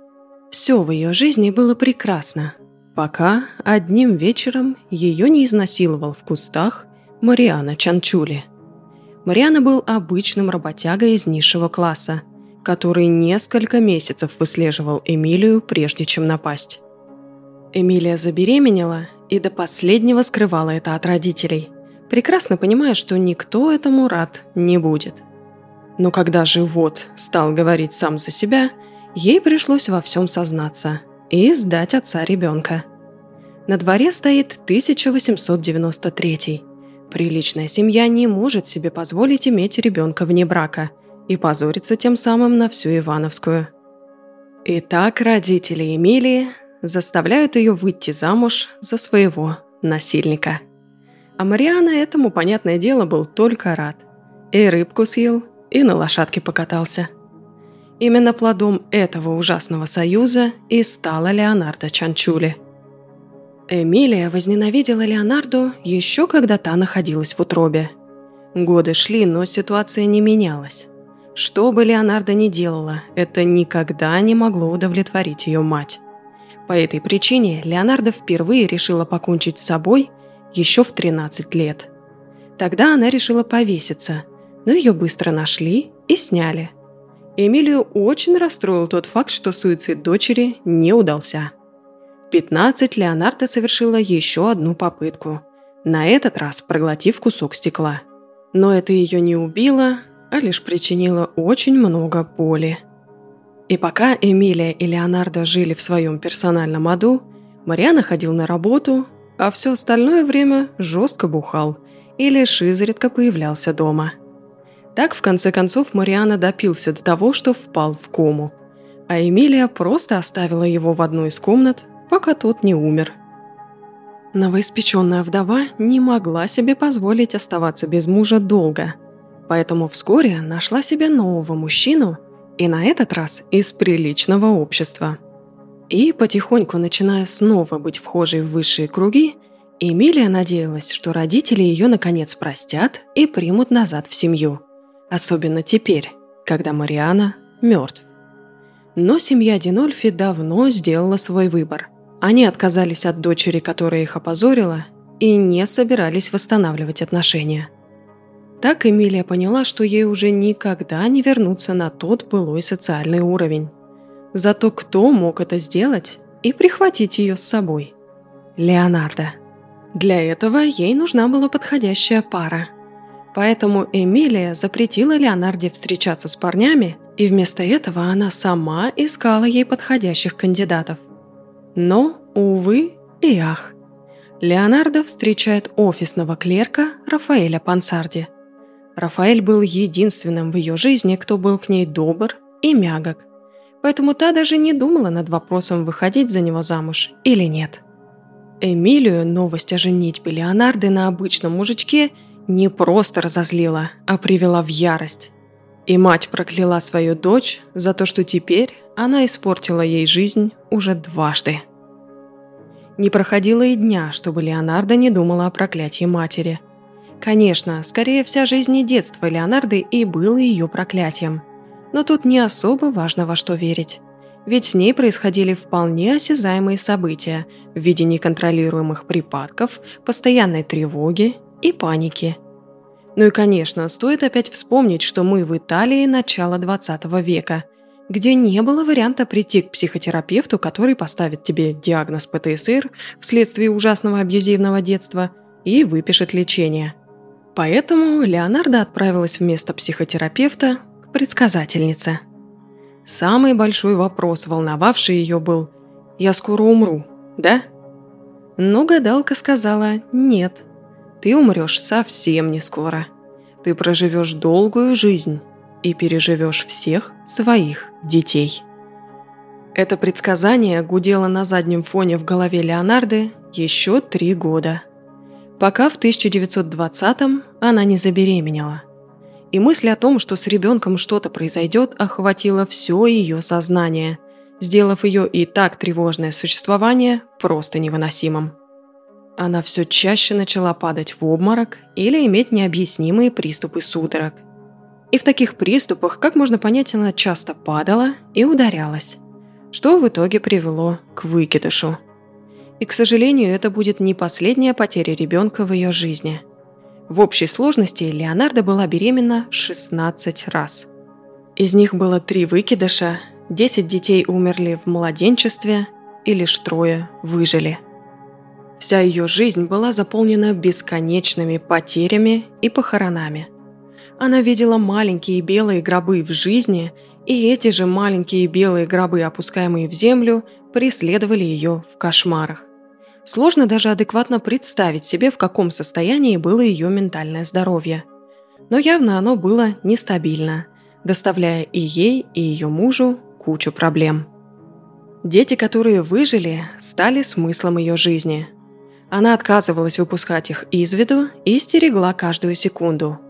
Все в ее жизни было прекрасно, пока одним вечером ее не изнасиловал в кустах Мариана Чанчули. Мариана был обычным работягой из низшего класса, который несколько месяцев выслеживал Эмилию, прежде чем напасть. Эмилия забеременела и до последнего скрывала это от родителей, прекрасно понимая, что никто этому рад не будет. Но когда живот стал говорить сам за себя, ей пришлось во всем сознаться и сдать отца ребенка. На дворе стоит 1893 Приличная семья не может себе позволить иметь ребенка вне брака и позориться тем самым на всю Ивановскую. Итак, родители Эмилии заставляют ее выйти замуж за своего насильника. А Мариана этому, понятное дело, был только рад. И рыбку съел, и на лошадке покатался. Именно плодом этого ужасного союза и стала Леонардо Чанчули. Эмилия возненавидела Леонарду еще когда та находилась в утробе. Годы шли, но ситуация не менялась. Что бы Леонардо ни делала, это никогда не могло удовлетворить ее мать. По этой причине Леонардо впервые решила покончить с собой еще в 13 лет. Тогда она решила повеситься, но ее быстро нашли и сняли. Эмилию очень расстроил тот факт, что суицид дочери не удался. В 15 Леонардо совершила еще одну попытку, на этот раз проглотив кусок стекла. Но это ее не убило, а лишь причинило очень много боли. И пока Эмилия и Леонардо жили в своем персональном аду, Мариана ходил на работу, а все остальное время жестко бухал и лишь изредка появлялся дома. Так, в конце концов, Мариана допился до того, что впал в кому, а Эмилия просто оставила его в одной из комнат, пока тот не умер. Новоиспеченная вдова не могла себе позволить оставаться без мужа долго, поэтому вскоре нашла себе нового мужчину – и на этот раз из приличного общества. И потихоньку начиная снова быть вхожей в высшие круги, Эмилия надеялась, что родители ее наконец простят и примут назад в семью. Особенно теперь, когда Мариана мертв. Но семья Динольфи давно сделала свой выбор. Они отказались от дочери, которая их опозорила, и не собирались восстанавливать отношения – так Эмилия поняла, что ей уже никогда не вернуться на тот былой социальный уровень. Зато кто мог это сделать и прихватить ее с собой? Леонардо. Для этого ей нужна была подходящая пара. Поэтому Эмилия запретила Леонарде встречаться с парнями, и вместо этого она сама искала ей подходящих кандидатов. Но, увы и ах, Леонардо встречает офисного клерка Рафаэля Пансарди. Рафаэль был единственным в ее жизни, кто был к ней добр и мягок, поэтому та даже не думала над вопросом, выходить за него замуж или нет. Эмилию новость о женитьбе Леонарды на обычном мужичке не просто разозлила, а привела в ярость. И мать прокляла свою дочь за то, что теперь она испортила ей жизнь уже дважды. Не проходило и дня, чтобы Леонардо не думала о проклятии матери. Конечно, скорее вся жизнь и детство Леонарды и было ее проклятием. Но тут не особо важно во что верить. Ведь с ней происходили вполне осязаемые события в виде неконтролируемых припадков, постоянной тревоги и паники. Ну и, конечно, стоит опять вспомнить, что мы в Италии начала 20 века, где не было варианта прийти к психотерапевту, который поставит тебе диагноз ПТСР вследствие ужасного абьюзивного детства и выпишет лечение. Поэтому Леонардо отправилась вместо психотерапевта к предсказательнице – Самый большой вопрос, волновавший ее, был «Я скоро умру, да?» Но гадалка сказала «Нет, ты умрешь совсем не скоро. Ты проживешь долгую жизнь и переживешь всех своих детей». Это предсказание гудело на заднем фоне в голове Леонарды еще три года, пока в 1920-м она не забеременела – и мысль о том, что с ребенком что-то произойдет, охватила все ее сознание, сделав ее и так тревожное существование просто невыносимым. Она все чаще начала падать в обморок или иметь необъяснимые приступы судорог. И в таких приступах, как можно понять, она часто падала и ударялась, что в итоге привело к выкидышу. И, к сожалению, это будет не последняя потеря ребенка в ее жизни – в общей сложности Леонардо была беременна 16 раз. Из них было три выкидыша, 10 детей умерли в младенчестве и лишь трое выжили. Вся ее жизнь была заполнена бесконечными потерями и похоронами. Она видела маленькие белые гробы в жизни, и эти же маленькие белые гробы, опускаемые в землю, преследовали ее в кошмарах. Сложно даже адекватно представить себе, в каком состоянии было ее ментальное здоровье. Но явно оно было нестабильно, доставляя и ей, и ее мужу кучу проблем. Дети, которые выжили, стали смыслом ее жизни. Она отказывалась выпускать их из виду и стерегла каждую секунду.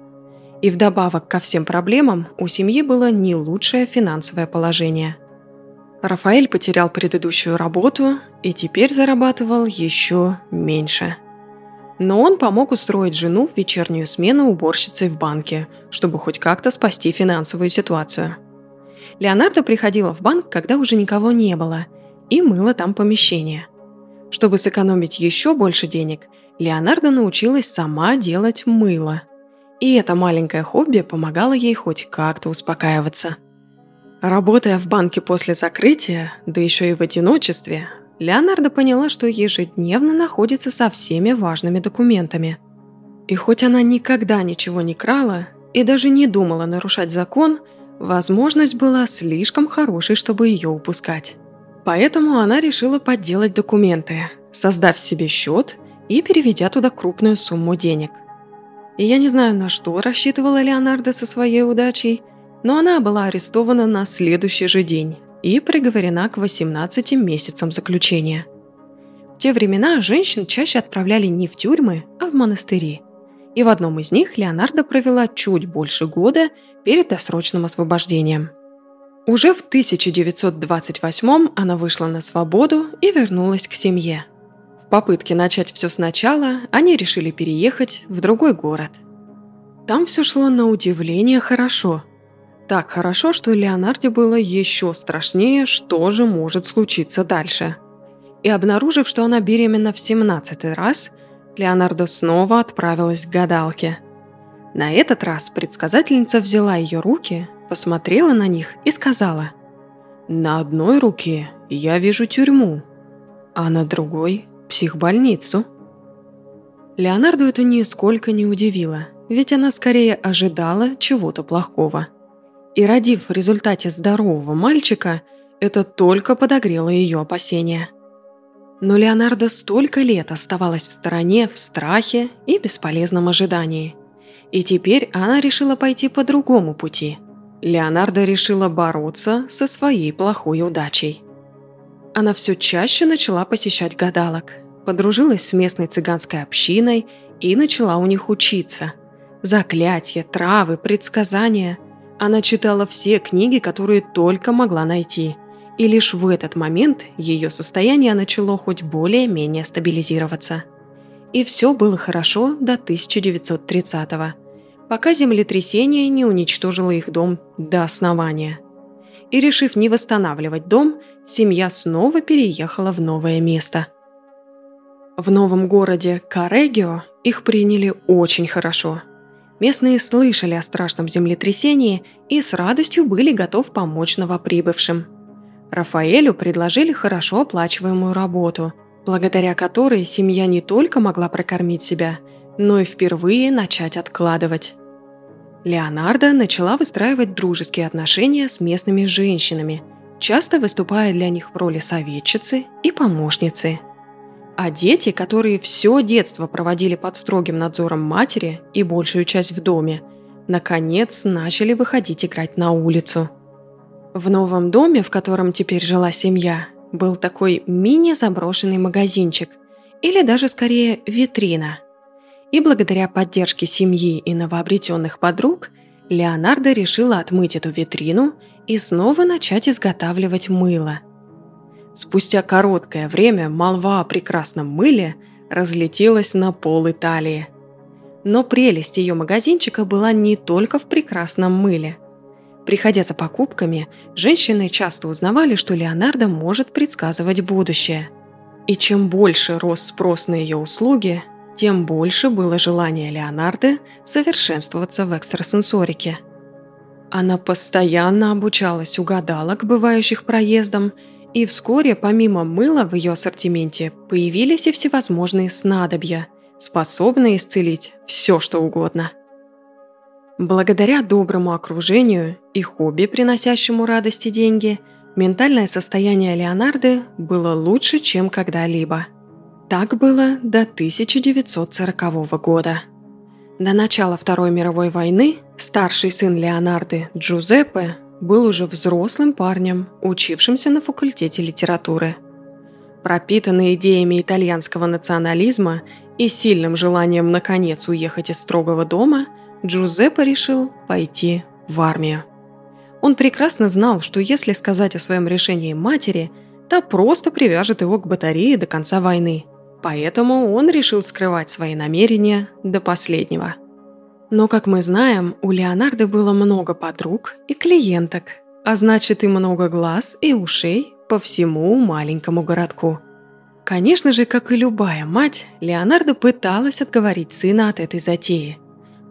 И вдобавок ко всем проблемам у семьи было не лучшее финансовое положение – Рафаэль потерял предыдущую работу и теперь зарабатывал еще меньше. Но он помог устроить жену в вечернюю смену уборщицей в банке, чтобы хоть как-то спасти финансовую ситуацию. Леонардо приходила в банк, когда уже никого не было, и мыла там помещение. Чтобы сэкономить еще больше денег, Леонардо научилась сама делать мыло. И это маленькое хобби помогало ей хоть как-то успокаиваться – Работая в банке после закрытия, да еще и в одиночестве, Леонардо поняла, что ежедневно находится со всеми важными документами. И хоть она никогда ничего не крала и даже не думала нарушать закон, возможность была слишком хорошей, чтобы ее упускать. Поэтому она решила подделать документы, создав себе счет и переведя туда крупную сумму денег. И я не знаю, на что рассчитывала Леонардо со своей удачей – но она была арестована на следующий же день и приговорена к 18 месяцам заключения. В те времена женщин чаще отправляли не в тюрьмы, а в монастыри. И в одном из них Леонардо провела чуть больше года перед досрочным освобождением. Уже в 1928 она вышла на свободу и вернулась к семье. В попытке начать все сначала они решили переехать в другой город. Там все шло на удивление хорошо – так хорошо, что Леонарде было еще страшнее, что же может случиться дальше. И обнаружив, что она беременна в 17 раз, Леонардо снова отправилась к гадалке. На этот раз предсказательница взяла ее руки, посмотрела на них и сказала «На одной руке я вижу тюрьму, а на другой – психбольницу». Леонарду это нисколько не удивило, ведь она скорее ожидала чего-то плохого. И родив в результате здорового мальчика, это только подогрело ее опасения. Но Леонардо столько лет оставалась в стороне, в страхе и бесполезном ожидании. И теперь она решила пойти по другому пути. Леонардо решила бороться со своей плохой удачей. Она все чаще начала посещать гадалок, подружилась с местной цыганской общиной и начала у них учиться. Заклятия, травы, предсказания. Она читала все книги, которые только могла найти – и лишь в этот момент ее состояние начало хоть более-менее стабилизироваться. И все было хорошо до 1930-го, пока землетрясение не уничтожило их дом до основания. И решив не восстанавливать дом, семья снова переехала в новое место. В новом городе Карегио их приняли очень хорошо. Местные слышали о страшном землетрясении и с радостью были готовы помочь новоприбывшим – Рафаэлю предложили хорошо оплачиваемую работу, благодаря которой семья не только могла прокормить себя, но и впервые начать откладывать. Леонардо начала выстраивать дружеские отношения с местными женщинами, часто выступая для них в роли советчицы и помощницы. А дети, которые все детство проводили под строгим надзором матери и большую часть в доме, наконец начали выходить играть на улицу – в новом доме, в котором теперь жила семья, был такой мини-заброшенный магазинчик, или даже скорее витрина. И благодаря поддержке семьи и новообретенных подруг, Леонардо решила отмыть эту витрину и снова начать изготавливать мыло. Спустя короткое время молва о прекрасном мыле разлетелась на пол Италии. Но прелесть ее магазинчика была не только в прекрасном мыле. Приходя за покупками, женщины часто узнавали, что Леонардо может предсказывать будущее. И чем больше рос спрос на ее услуги, тем больше было желание Леонардо совершенствоваться в экстрасенсорике. Она постоянно обучалась у гадалок, бывающих проездом, и вскоре помимо мыла в ее ассортименте появились и всевозможные снадобья, способные исцелить все, что угодно – Благодаря доброму окружению и хобби, приносящему радость и деньги, ментальное состояние Леонарды было лучше, чем когда-либо. Так было до 1940 года. До начала Второй мировой войны старший сын Леонарды, Джузеппе, был уже взрослым парнем, учившимся на факультете литературы. Пропитанный идеями итальянского национализма и сильным желанием наконец уехать из строгого дома – Джузеппе решил пойти в армию. Он прекрасно знал, что если сказать о своем решении матери, та просто привяжет его к батарее до конца войны. Поэтому он решил скрывать свои намерения до последнего. Но, как мы знаем, у Леонардо было много подруг и клиенток, а значит и много глаз и ушей по всему маленькому городку. Конечно же, как и любая мать, Леонардо пыталась отговорить сына от этой затеи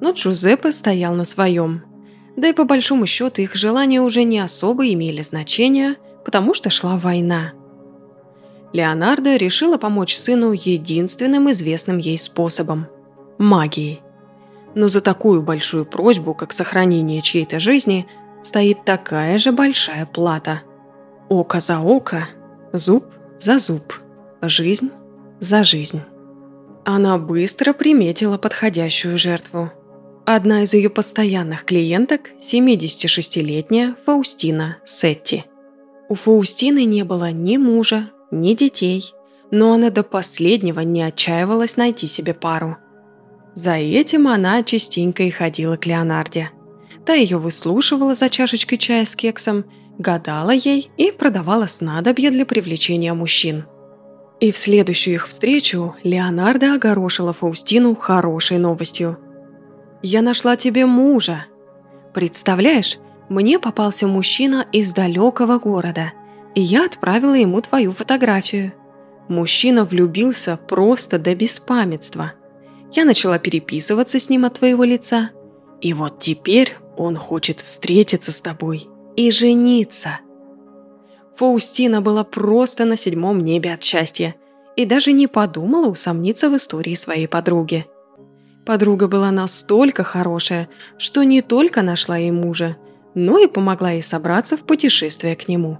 но Джузеппе стоял на своем. Да и по большому счету их желания уже не особо имели значения, потому что шла война. Леонардо решила помочь сыну единственным известным ей способом – магией. Но за такую большую просьбу, как сохранение чьей-то жизни, стоит такая же большая плата. Око за око, зуб за зуб, жизнь за жизнь. Она быстро приметила подходящую жертву – Одна из ее постоянных клиенток – 76-летняя Фаустина Сетти. У Фаустины не было ни мужа, ни детей, но она до последнего не отчаивалась найти себе пару. За этим она частенько и ходила к Леонарде. Та ее выслушивала за чашечкой чая с кексом, гадала ей и продавала снадобья для привлечения мужчин. И в следующую их встречу Леонардо огорошила Фаустину хорошей новостью – я нашла тебе мужа. Представляешь, мне попался мужчина из далекого города, и я отправила ему твою фотографию. Мужчина влюбился просто до беспамятства. Я начала переписываться с ним от твоего лица, и вот теперь он хочет встретиться с тобой и жениться. Фаустина была просто на седьмом небе от счастья и даже не подумала усомниться в истории своей подруги. Подруга была настолько хорошая, что не только нашла ей мужа, но и помогла ей собраться в путешествие к нему.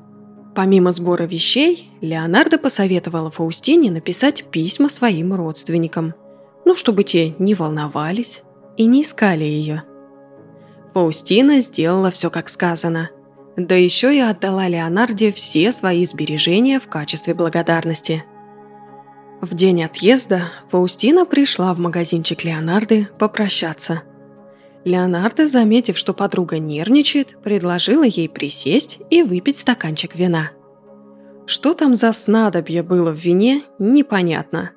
Помимо сбора вещей, Леонардо посоветовала Фаустине написать письма своим родственникам, ну, чтобы те не волновались и не искали ее. Фаустина сделала все как сказано, да еще и отдала Леонарде все свои сбережения в качестве благодарности. В день отъезда Фаустина пришла в магазинчик Леонарды попрощаться – Леонардо, заметив, что подруга нервничает, предложила ей присесть и выпить стаканчик вина. Что там за снадобье было в вине, непонятно.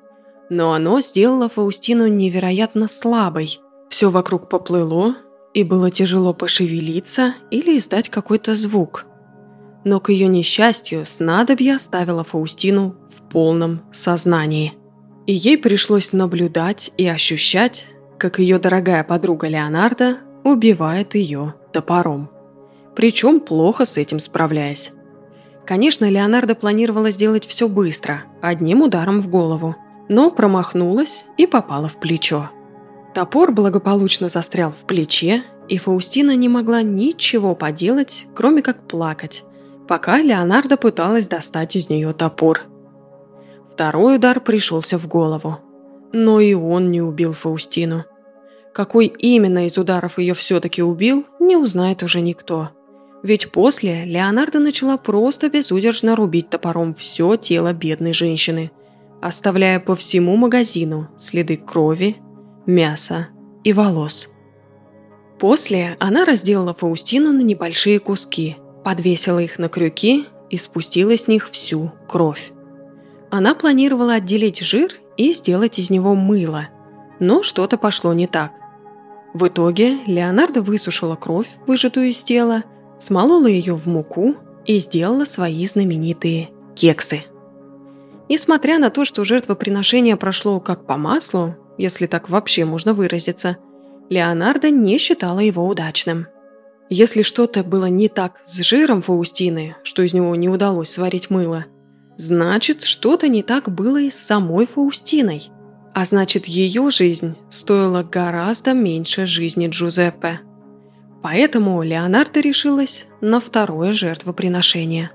Но оно сделало Фаустину невероятно слабой. Все вокруг поплыло, и было тяжело пошевелиться или издать какой-то звук. Но к ее несчастью снадобье оставило Фаустину в полном сознании. И ей пришлось наблюдать и ощущать, как ее дорогая подруга Леонардо убивает ее топором. Причем плохо с этим справляясь. Конечно, Леонардо планировала сделать все быстро, одним ударом в голову, но промахнулась и попала в плечо. Топор благополучно застрял в плече, и Фаустина не могла ничего поделать, кроме как плакать, пока Леонардо пыталась достать из нее топор. Второй удар пришелся в голову. Но и он не убил Фаустину. Какой именно из ударов ее все-таки убил, не узнает уже никто. Ведь после Леонардо начала просто безудержно рубить топором все тело бедной женщины, оставляя по всему магазину следы крови, мяса и волос. После она разделала Фаустину на небольшие куски, подвесила их на крюки и спустила с них всю кровь. Она планировала отделить жир и сделать из него мыло. Но что-то пошло не так. В итоге Леонардо высушила кровь, выжатую из тела, смолола ее в муку и сделала свои знаменитые кексы. Несмотря на то, что жертвоприношение прошло как по маслу, если так вообще можно выразиться, Леонардо не считала его удачным. Если что-то было не так с жиром Фаустины, что из него не удалось сварить мыло – Значит, что-то не так было и с самой Фаустиной. А значит, ее жизнь стоила гораздо меньше жизни Джузеппе. Поэтому Леонардо решилась на второе жертвоприношение.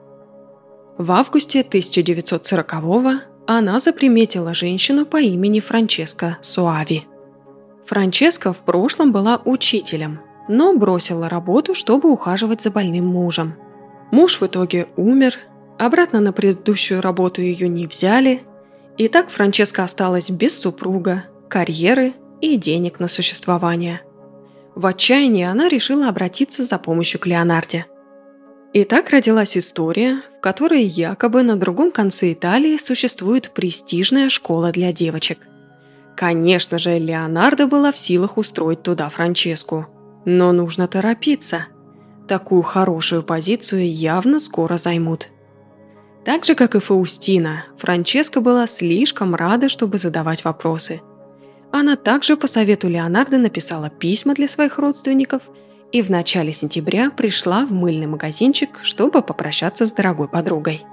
В августе 1940-го она заприметила женщину по имени Франческа Суави. Франческа в прошлом была учителем, но бросила работу, чтобы ухаживать за больным мужем. Муж в итоге умер, Обратно на предыдущую работу ее не взяли, и так Франческа осталась без супруга, карьеры и денег на существование. В отчаянии она решила обратиться за помощью к Леонарде. И так родилась история, в которой якобы на другом конце Италии существует престижная школа для девочек. Конечно же, Леонардо была в силах устроить туда Франческу. Но нужно торопиться. Такую хорошую позицию явно скоро займут. Так же, как и Фаустина, Франческа была слишком рада, чтобы задавать вопросы. Она также по совету Леонардо написала письма для своих родственников и в начале сентября пришла в мыльный магазинчик, чтобы попрощаться с дорогой подругой.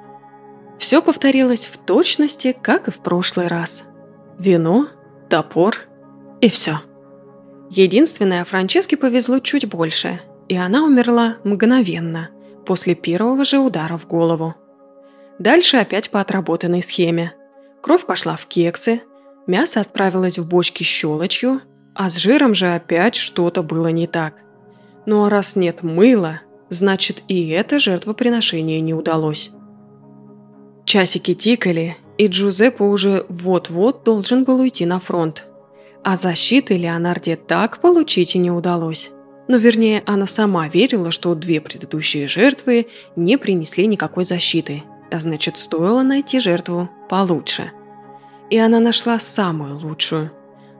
Все повторилось в точности, как и в прошлый раз. Вино, топор и все. Единственное, Франческе повезло чуть больше, и она умерла мгновенно, после первого же удара в голову. Дальше опять по отработанной схеме. Кровь пошла в кексы, мясо отправилось в бочки щелочью, а с жиром же опять что-то было не так. Ну а раз нет мыла, значит и это жертвоприношение не удалось. Часики тикали, и Джузеппе уже вот-вот должен был уйти на фронт. А защиты Леонарде так получить и не удалось. Но вернее, она сама верила, что две предыдущие жертвы не принесли никакой защиты – а значит, стоило найти жертву получше. И она нашла самую лучшую.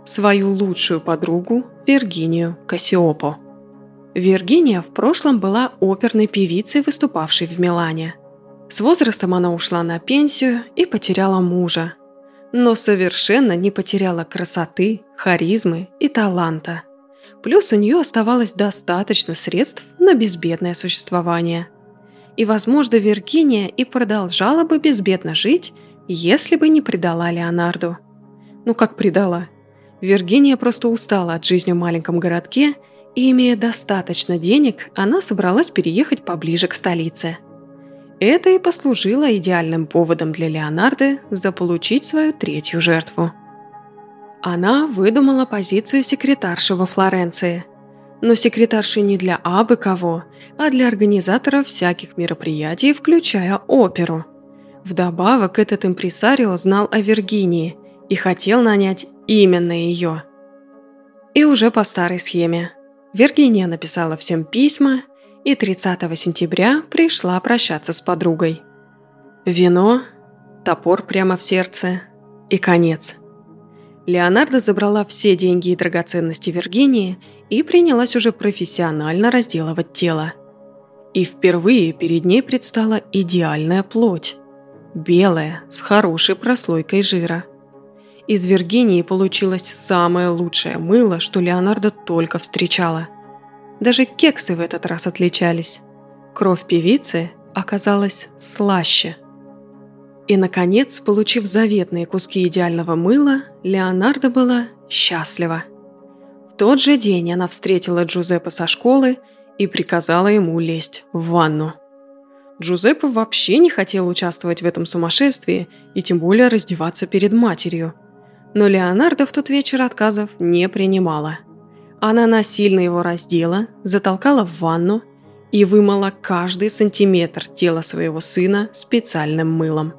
Свою лучшую подругу Виргинию Кассиопо. Виргиния в прошлом была оперной певицей, выступавшей в Милане. С возрастом она ушла на пенсию и потеряла мужа. Но совершенно не потеряла красоты, харизмы и таланта. Плюс у нее оставалось достаточно средств на безбедное существование – и, возможно, Виргиния и продолжала бы безбедно жить, если бы не предала Леонарду. Ну как предала? Виргиния просто устала от жизни в маленьком городке, и, имея достаточно денег, она собралась переехать поближе к столице. Это и послужило идеальным поводом для Леонарды заполучить свою третью жертву. Она выдумала позицию секретарши во Флоренции. Но секретарши не для абы кого, а для организаторов всяких мероприятий, включая оперу. Вдобавок, этот импресарио знал о Виргинии и хотел нанять именно ее. И уже по старой схеме. Виргиния написала всем письма и 30 сентября пришла прощаться с подругой. Вино, топор прямо в сердце и конец. Леонардо забрала все деньги и драгоценности Виргинии и принялась уже профессионально разделывать тело. И впервые перед ней предстала идеальная плоть. Белая, с хорошей прослойкой жира – из Виргинии получилось самое лучшее мыло, что Леонардо только встречала. Даже кексы в этот раз отличались. Кровь певицы оказалась слаще. И, наконец, получив заветные куски идеального мыла, Леонардо была счастлива. В тот же день она встретила Джузеппе со школы и приказала ему лезть в ванну. Джузеппе вообще не хотел участвовать в этом сумасшествии и тем более раздеваться перед матерью – но Леонардо в тот вечер отказов не принимала. Она насильно его раздела, затолкала в ванну и вымыла каждый сантиметр тела своего сына специальным мылом.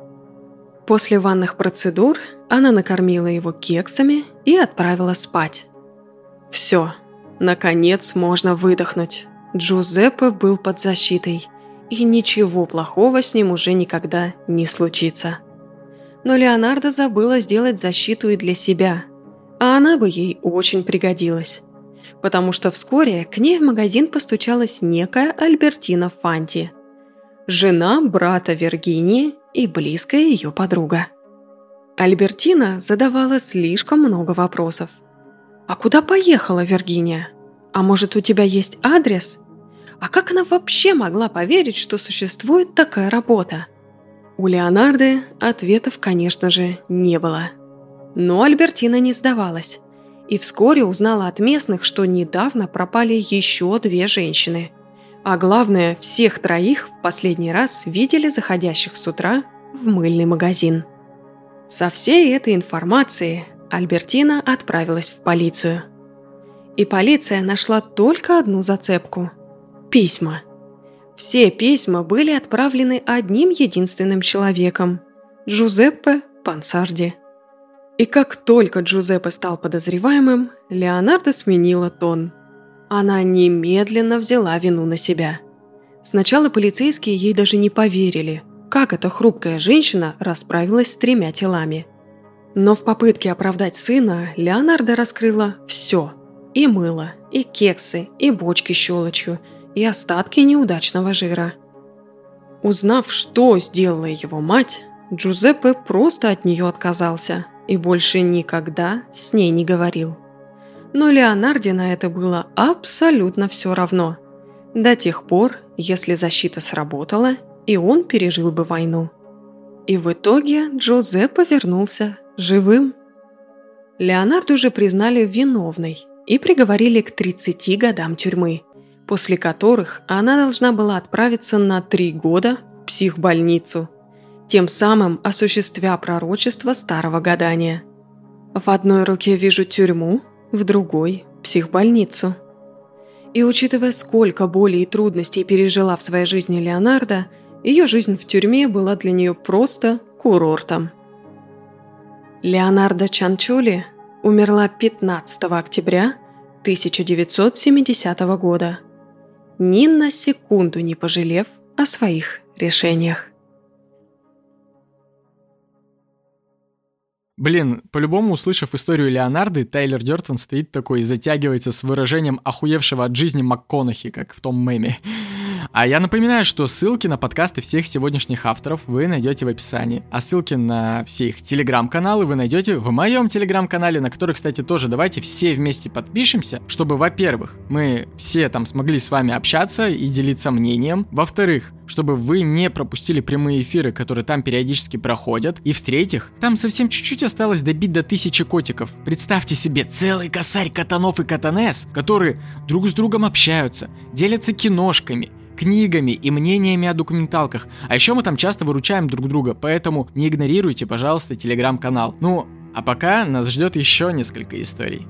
После ванных процедур она накормила его кексами и отправила спать. Все, наконец можно выдохнуть. Джузеппе был под защитой, и ничего плохого с ним уже никогда не случится но Леонардо забыла сделать защиту и для себя, а она бы ей очень пригодилась. Потому что вскоре к ней в магазин постучалась некая Альбертина Фанти, жена брата Виргинии и близкая ее подруга. Альбертина задавала слишком много вопросов. «А куда поехала Виргиния? А может, у тебя есть адрес? А как она вообще могла поверить, что существует такая работа?» У Леонарды ответов, конечно же, не было. Но Альбертина не сдавалась. И вскоре узнала от местных, что недавно пропали еще две женщины. А главное, всех троих в последний раз видели заходящих с утра в мыльный магазин. Со всей этой информацией Альбертина отправилась в полицию. И полиция нашла только одну зацепку – письма – все письма были отправлены одним единственным человеком – Джузеппе Пансарди. И как только Джузеппе стал подозреваемым, Леонардо сменила тон. Она немедленно взяла вину на себя. Сначала полицейские ей даже не поверили, как эта хрупкая женщина расправилась с тремя телами. Но в попытке оправдать сына Леонардо раскрыла все – и мыло, и кексы, и бочки щелочью – и остатки неудачного жира. Узнав, что сделала его мать, Джузеппе просто от нее отказался и больше никогда с ней не говорил. Но Леонарде на это было абсолютно все равно. До тех пор, если защита сработала, и он пережил бы войну. И в итоге Джузеппе вернулся живым. Леонарду уже признали виновной и приговорили к 30 годам тюрьмы – после которых она должна была отправиться на три года в психбольницу, тем самым осуществя пророчество старого гадания. В одной руке вижу тюрьму, в другой – психбольницу. И учитывая, сколько боли и трудностей пережила в своей жизни Леонардо, ее жизнь в тюрьме была для нее просто курортом. Леонардо Чанчули умерла 15 октября 1970 года ни на секунду не пожалев о своих решениях. Блин, по-любому, услышав историю Леонарды, Тайлер Дёртон стоит такой и затягивается с выражением охуевшего от жизни МакКонахи, как в том меме. А я напоминаю, что ссылки на подкасты всех сегодняшних авторов вы найдете в описании. А ссылки на все их телеграм-каналы вы найдете в моем телеграм-канале, на который, кстати, тоже давайте все вместе подпишемся, чтобы, во-первых, мы все там смогли с вами общаться и делиться мнением. Во-вторых, чтобы вы не пропустили прямые эфиры, которые там периодически проходят. И в-третьих, там совсем чуть-чуть осталось добить до тысячи котиков. Представьте себе целый косарь катанов и катанес, которые друг с другом общаются, делятся киношками, книгами и мнениями о документалках. А еще мы там часто выручаем друг друга, поэтому не игнорируйте, пожалуйста, телеграм-канал. Ну, а пока нас ждет еще несколько историй.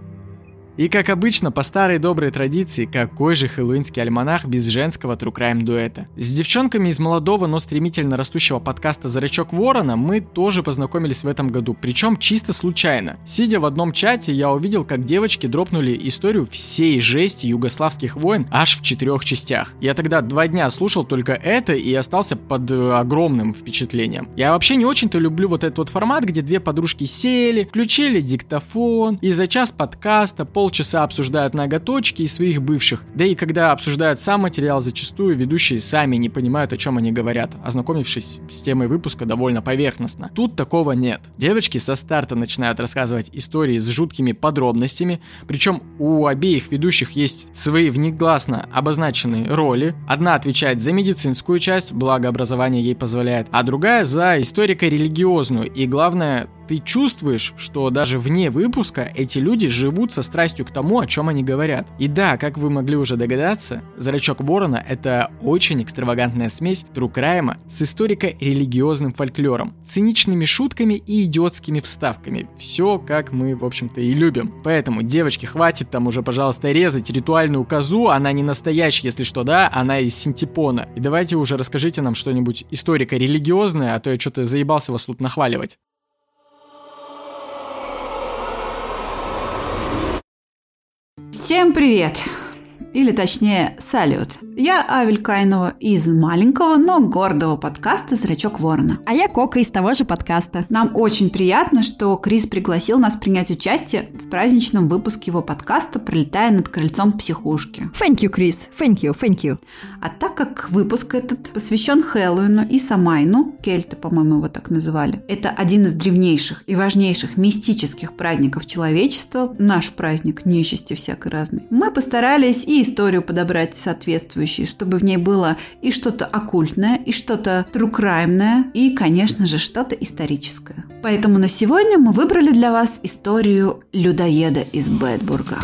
И как обычно, по старой доброй традиции, какой же хэллоуинский альманах без женского true crime дуэта. С девчонками из молодого, но стремительно растущего подкаста «Зрачок Ворона» мы тоже познакомились в этом году, причем чисто случайно. Сидя в одном чате, я увидел, как девочки дропнули историю всей жести югославских войн аж в четырех частях. Я тогда два дня слушал только это и остался под э, огромным впечатлением. Я вообще не очень-то люблю вот этот вот формат, где две подружки сели, включили диктофон и за час подкаста пол полчаса обсуждают ноготочки и своих бывших. Да и когда обсуждают сам материал, зачастую ведущие сами не понимают, о чем они говорят, ознакомившись с темой выпуска довольно поверхностно. Тут такого нет. Девочки со старта начинают рассказывать истории с жуткими подробностями, причем у обеих ведущих есть свои внегласно обозначенные роли. Одна отвечает за медицинскую часть, благо образование ей позволяет, а другая за историко-религиозную. И главное, ты чувствуешь, что даже вне выпуска эти люди живут со страстью к тому, о чем они говорят. И да, как вы могли уже догадаться, «Зрачок ворона» — это очень экстравагантная смесь трукрайма с историко-религиозным фольклором, циничными шутками и идиотскими вставками. Все, как мы, в общем-то, и любим. Поэтому, девочки, хватит там уже, пожалуйста, резать ритуальную козу, она не настоящая, если что, да, она из синтепона. И давайте уже расскажите нам что-нибудь историко-религиозное, а то я что-то заебался вас тут нахваливать. Всем привет! Или точнее, салют. Я Авель Кайнова из маленького, но гордого подкаста «Зрачок ворона». А я Кока из того же подкаста. Нам очень приятно, что Крис пригласил нас принять участие в праздничном выпуске его подкаста «Пролетая над крыльцом психушки». Thank you, Крис. Thank you, thank you. А так как выпуск этот посвящен Хэллоуину и Самайну, кельты, по-моему, его так называли, это один из древнейших и важнейших мистических праздников человечества, наш праздник нечисти всякой разной, мы постарались и историю подобрать соответствующую соответствующей, чтобы в ней было и что-то оккультное, и что-то трукраймное, и, конечно же, что-то историческое. Поэтому на сегодня мы выбрали для вас историю людоеда из Бэтбурга.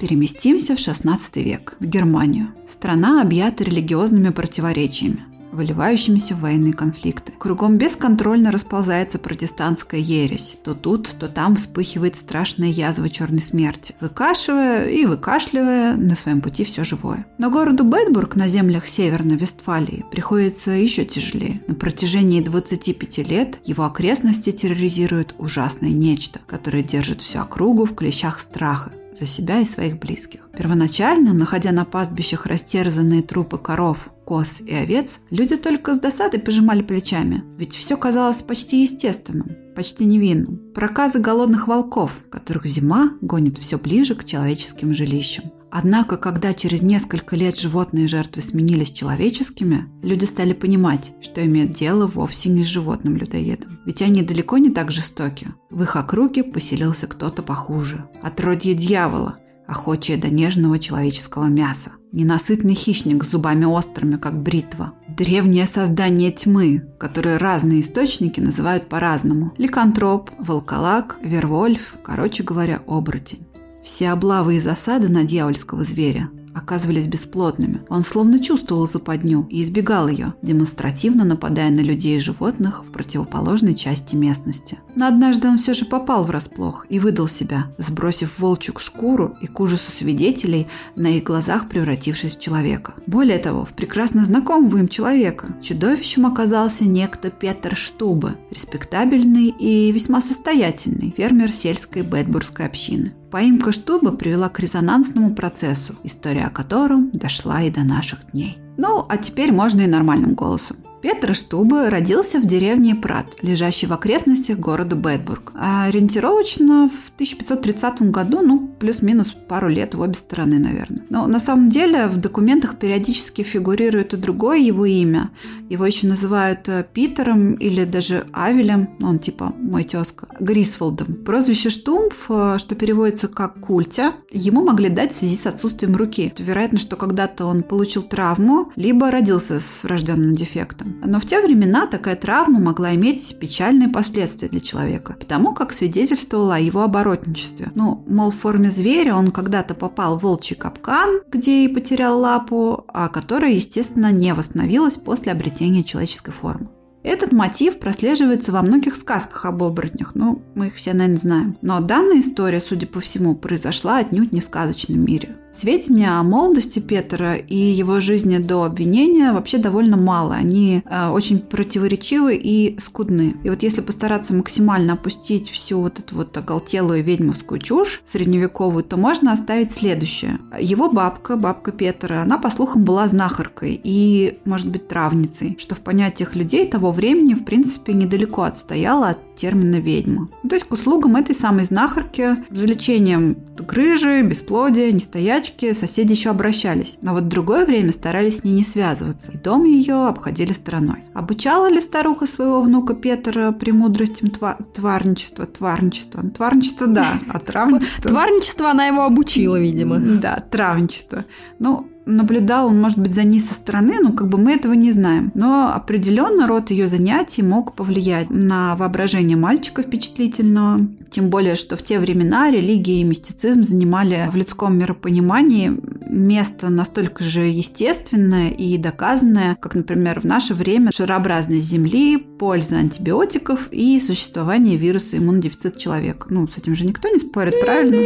Переместимся в 16 век, в Германию. Страна объята религиозными противоречиями выливающимися в военные конфликты. Кругом бесконтрольно расползается протестантская ересь. То тут, то там вспыхивает страшная язва черной смерти, выкашивая и выкашливая на своем пути все живое. Но городу Бетбург на землях Северной Вестфалии приходится еще тяжелее. На протяжении 25 лет его окрестности терроризирует ужасное нечто, которое держит всю округу в клещах страха за себя и своих близких. Первоначально, находя на пастбищах растерзанные трупы коров, коз и овец, люди только с досадой пожимали плечами, ведь все казалось почти естественным, почти невинным. Проказы голодных волков, которых зима гонит все ближе к человеческим жилищам. Однако, когда через несколько лет животные жертвы сменились человеческими, люди стали понимать, что имеют дело вовсе не с животным людоедом. Ведь они далеко не так жестоки. В их округе поселился кто-то похуже. Отродье дьявола, охочее до нежного человеческого мяса. Ненасытный хищник с зубами острыми, как бритва. Древнее создание тьмы, которое разные источники называют по-разному. Ликантроп, волколак, вервольф, короче говоря, оборотень. Все облавы и засады на дьявольского зверя оказывались бесплодными. Он словно чувствовал западню и избегал ее, демонстративно нападая на людей и животных в противоположной части местности. Но однажды он все же попал врасплох и выдал себя, сбросив волчук шкуру и к ужасу свидетелей на их глазах превратившись в человека. Более того, в прекрасно знакомого им человека. Чудовищем оказался некто Петр Штуба, респектабельный и весьма состоятельный фермер сельской бетбургской общины. Поимка Штуба привела к резонансному процессу, история о котором дошла и до наших дней. Ну, а теперь можно и нормальным голосом. Петр Штубе родился в деревне Прат, лежащей в окрестностях города Бетбург. А ориентировочно в 1530 году, ну, плюс-минус пару лет в обе стороны, наверное. Но на самом деле в документах периодически фигурирует и другое его имя. Его еще называют э, Питером или даже Авелем, он типа мой тезка, Грисволдом. Прозвище Штумф, э, что переводится как культя, ему могли дать в связи с отсутствием руки. Вероятно, что когда-то он получил травму, либо родился с врожденным дефектом. Но в те времена такая травма могла иметь печальные последствия для человека, потому как свидетельствовала о его оборотничестве. Ну, мол, в форме зверя он когда-то попал в волчий капкан, где и потерял лапу, а которая, естественно, не восстановилась после обретения человеческой формы. Этот мотив прослеживается во многих сказках об оборотнях, ну, мы их все, наверное, знаем. Но данная история, судя по всему, произошла отнюдь не в сказочном мире. Сведения о молодости Петра и его жизни до обвинения вообще довольно мало. Они э, очень противоречивы и скудны. И вот если постараться максимально опустить всю вот эту вот оголтелую ведьмовскую чушь средневековую, то можно оставить следующее. Его бабка, бабка Петра, она, по слухам, была знахаркой и, может быть, травницей, что в понятиях людей того времени, в принципе, недалеко отстояла от термина «ведьма». Ну, то есть к услугам этой самой знахарки за лечением грыжи, бесплодия, нестоячки соседи еще обращались. Но вот в другое время старались с ней не связываться, и дом ее обходили стороной. Обучала ли старуха своего внука Петра премудростям тва- тварничества? Тварничества. Тварничество, да, а травничество... Тварничество она его обучила, видимо. Да, травничество. Ну, наблюдал он, может быть, за ней со стороны, но как бы мы этого не знаем. Но определенно род ее занятий мог повлиять на воображение мальчика впечатлительного. Тем более, что в те времена религия и мистицизм занимали в людском миропонимании место настолько же естественное и доказанное, как, например, в наше время шарообразность Земли, польза антибиотиков и существование вируса иммунодефицита человека. Ну, с этим же никто не спорит, правильно?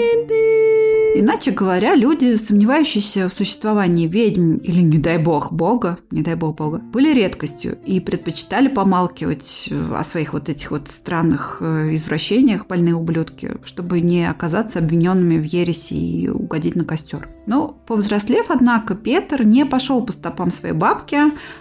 Иначе говоря, люди, сомневающиеся в существовании ведьм или, не дай бог, бога, не дай бог бога, были редкостью и предпочитали помалкивать о своих вот этих вот странных э, извращениях, больные ублюдки, чтобы не оказаться обвиненными в ереси и угодить на костер. Но, повзрослев, однако, Петр не пошел по стопам своей бабки,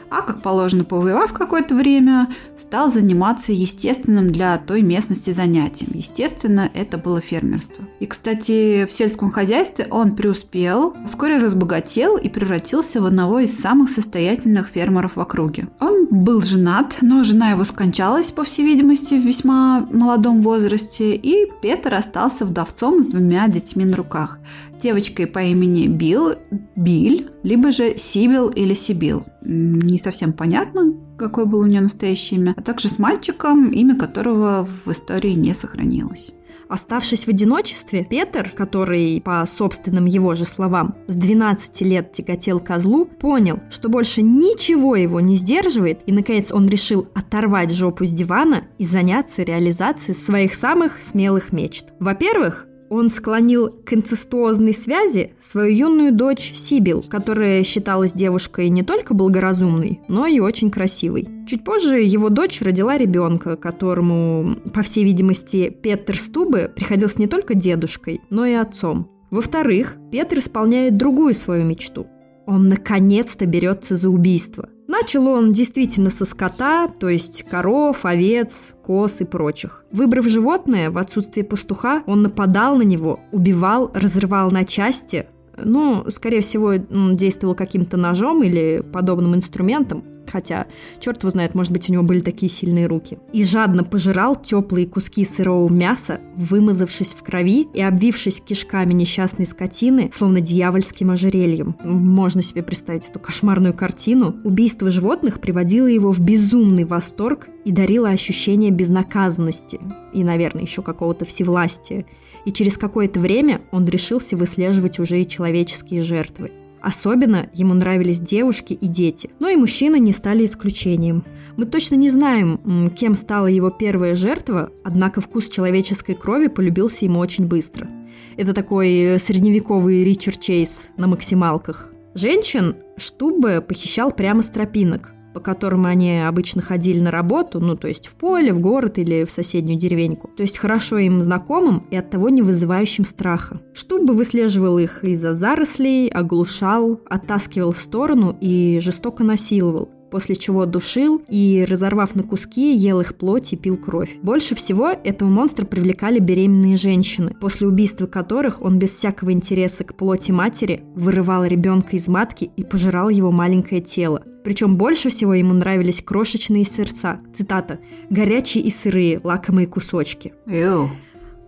а, как положено, повоевав какое-то время, стал заниматься естественным для той местности занятием. Естественно, это было фермерство. И, кстати, в сельском хозяйстве он преуспел, вскоре разбогател и превратился в одного из самых состоятельных фермеров в округе. Он был женат, но жена его скончалась, по всей видимости, в весьма молодом возрасте, и Петр остался вдовцом с двумя детьми на руках девочкой по имени Билл, Биль, либо же Сибил или Сибил. Не совсем понятно, какое было у нее настоящее имя, а также с мальчиком, имя которого в истории не сохранилось. Оставшись в одиночестве, Петр, который, по собственным его же словам, с 12 лет тяготел козлу, понял, что больше ничего его не сдерживает, и, наконец, он решил оторвать жопу с дивана и заняться реализацией своих самых смелых мечт. Во-первых, он склонил к инцестуозной связи свою юную дочь Сибил, которая считалась девушкой не только благоразумной, но и очень красивой. Чуть позже его дочь родила ребенка, которому, по всей видимости, Петр Стубы приходился не только дедушкой, но и отцом. Во-вторых, Петр исполняет другую свою мечту. Он наконец-то берется за убийство. Начал он действительно со скота, то есть коров, овец, коз и прочих. Выбрав животное, в отсутствие пастуха, он нападал на него, убивал, разрывал на части. Ну, скорее всего, действовал каким-то ножом или подобным инструментом, хотя, черт его знает, может быть, у него были такие сильные руки. И жадно пожирал теплые куски сырого мяса, вымазавшись в крови и обвившись кишками несчастной скотины, словно дьявольским ожерельем. Можно себе представить эту кошмарную картину. Убийство животных приводило его в безумный восторг и дарило ощущение безнаказанности и, наверное, еще какого-то всевластия. И через какое-то время он решился выслеживать уже и человеческие жертвы. Особенно ему нравились девушки и дети, но и мужчины не стали исключением. Мы точно не знаем, кем стала его первая жертва, однако вкус человеческой крови полюбился ему очень быстро. Это такой средневековый Ричард Чейз на максималках. Женщин Штубе похищал прямо с тропинок по которым они обычно ходили на работу, ну, то есть в поле, в город или в соседнюю деревеньку. То есть хорошо им знакомым и оттого не вызывающим страха. Штубы выслеживал их из-за зарослей, оглушал, оттаскивал в сторону и жестоко насиловал после чего душил и, разорвав на куски, ел их плоть и пил кровь. Больше всего этого монстра привлекали беременные женщины, после убийства которых он без всякого интереса к плоти матери вырывал ребенка из матки и пожирал его маленькое тело. Причем больше всего ему нравились крошечные сердца. Цитата. «Горячие и сырые, лакомые кусочки». Эу.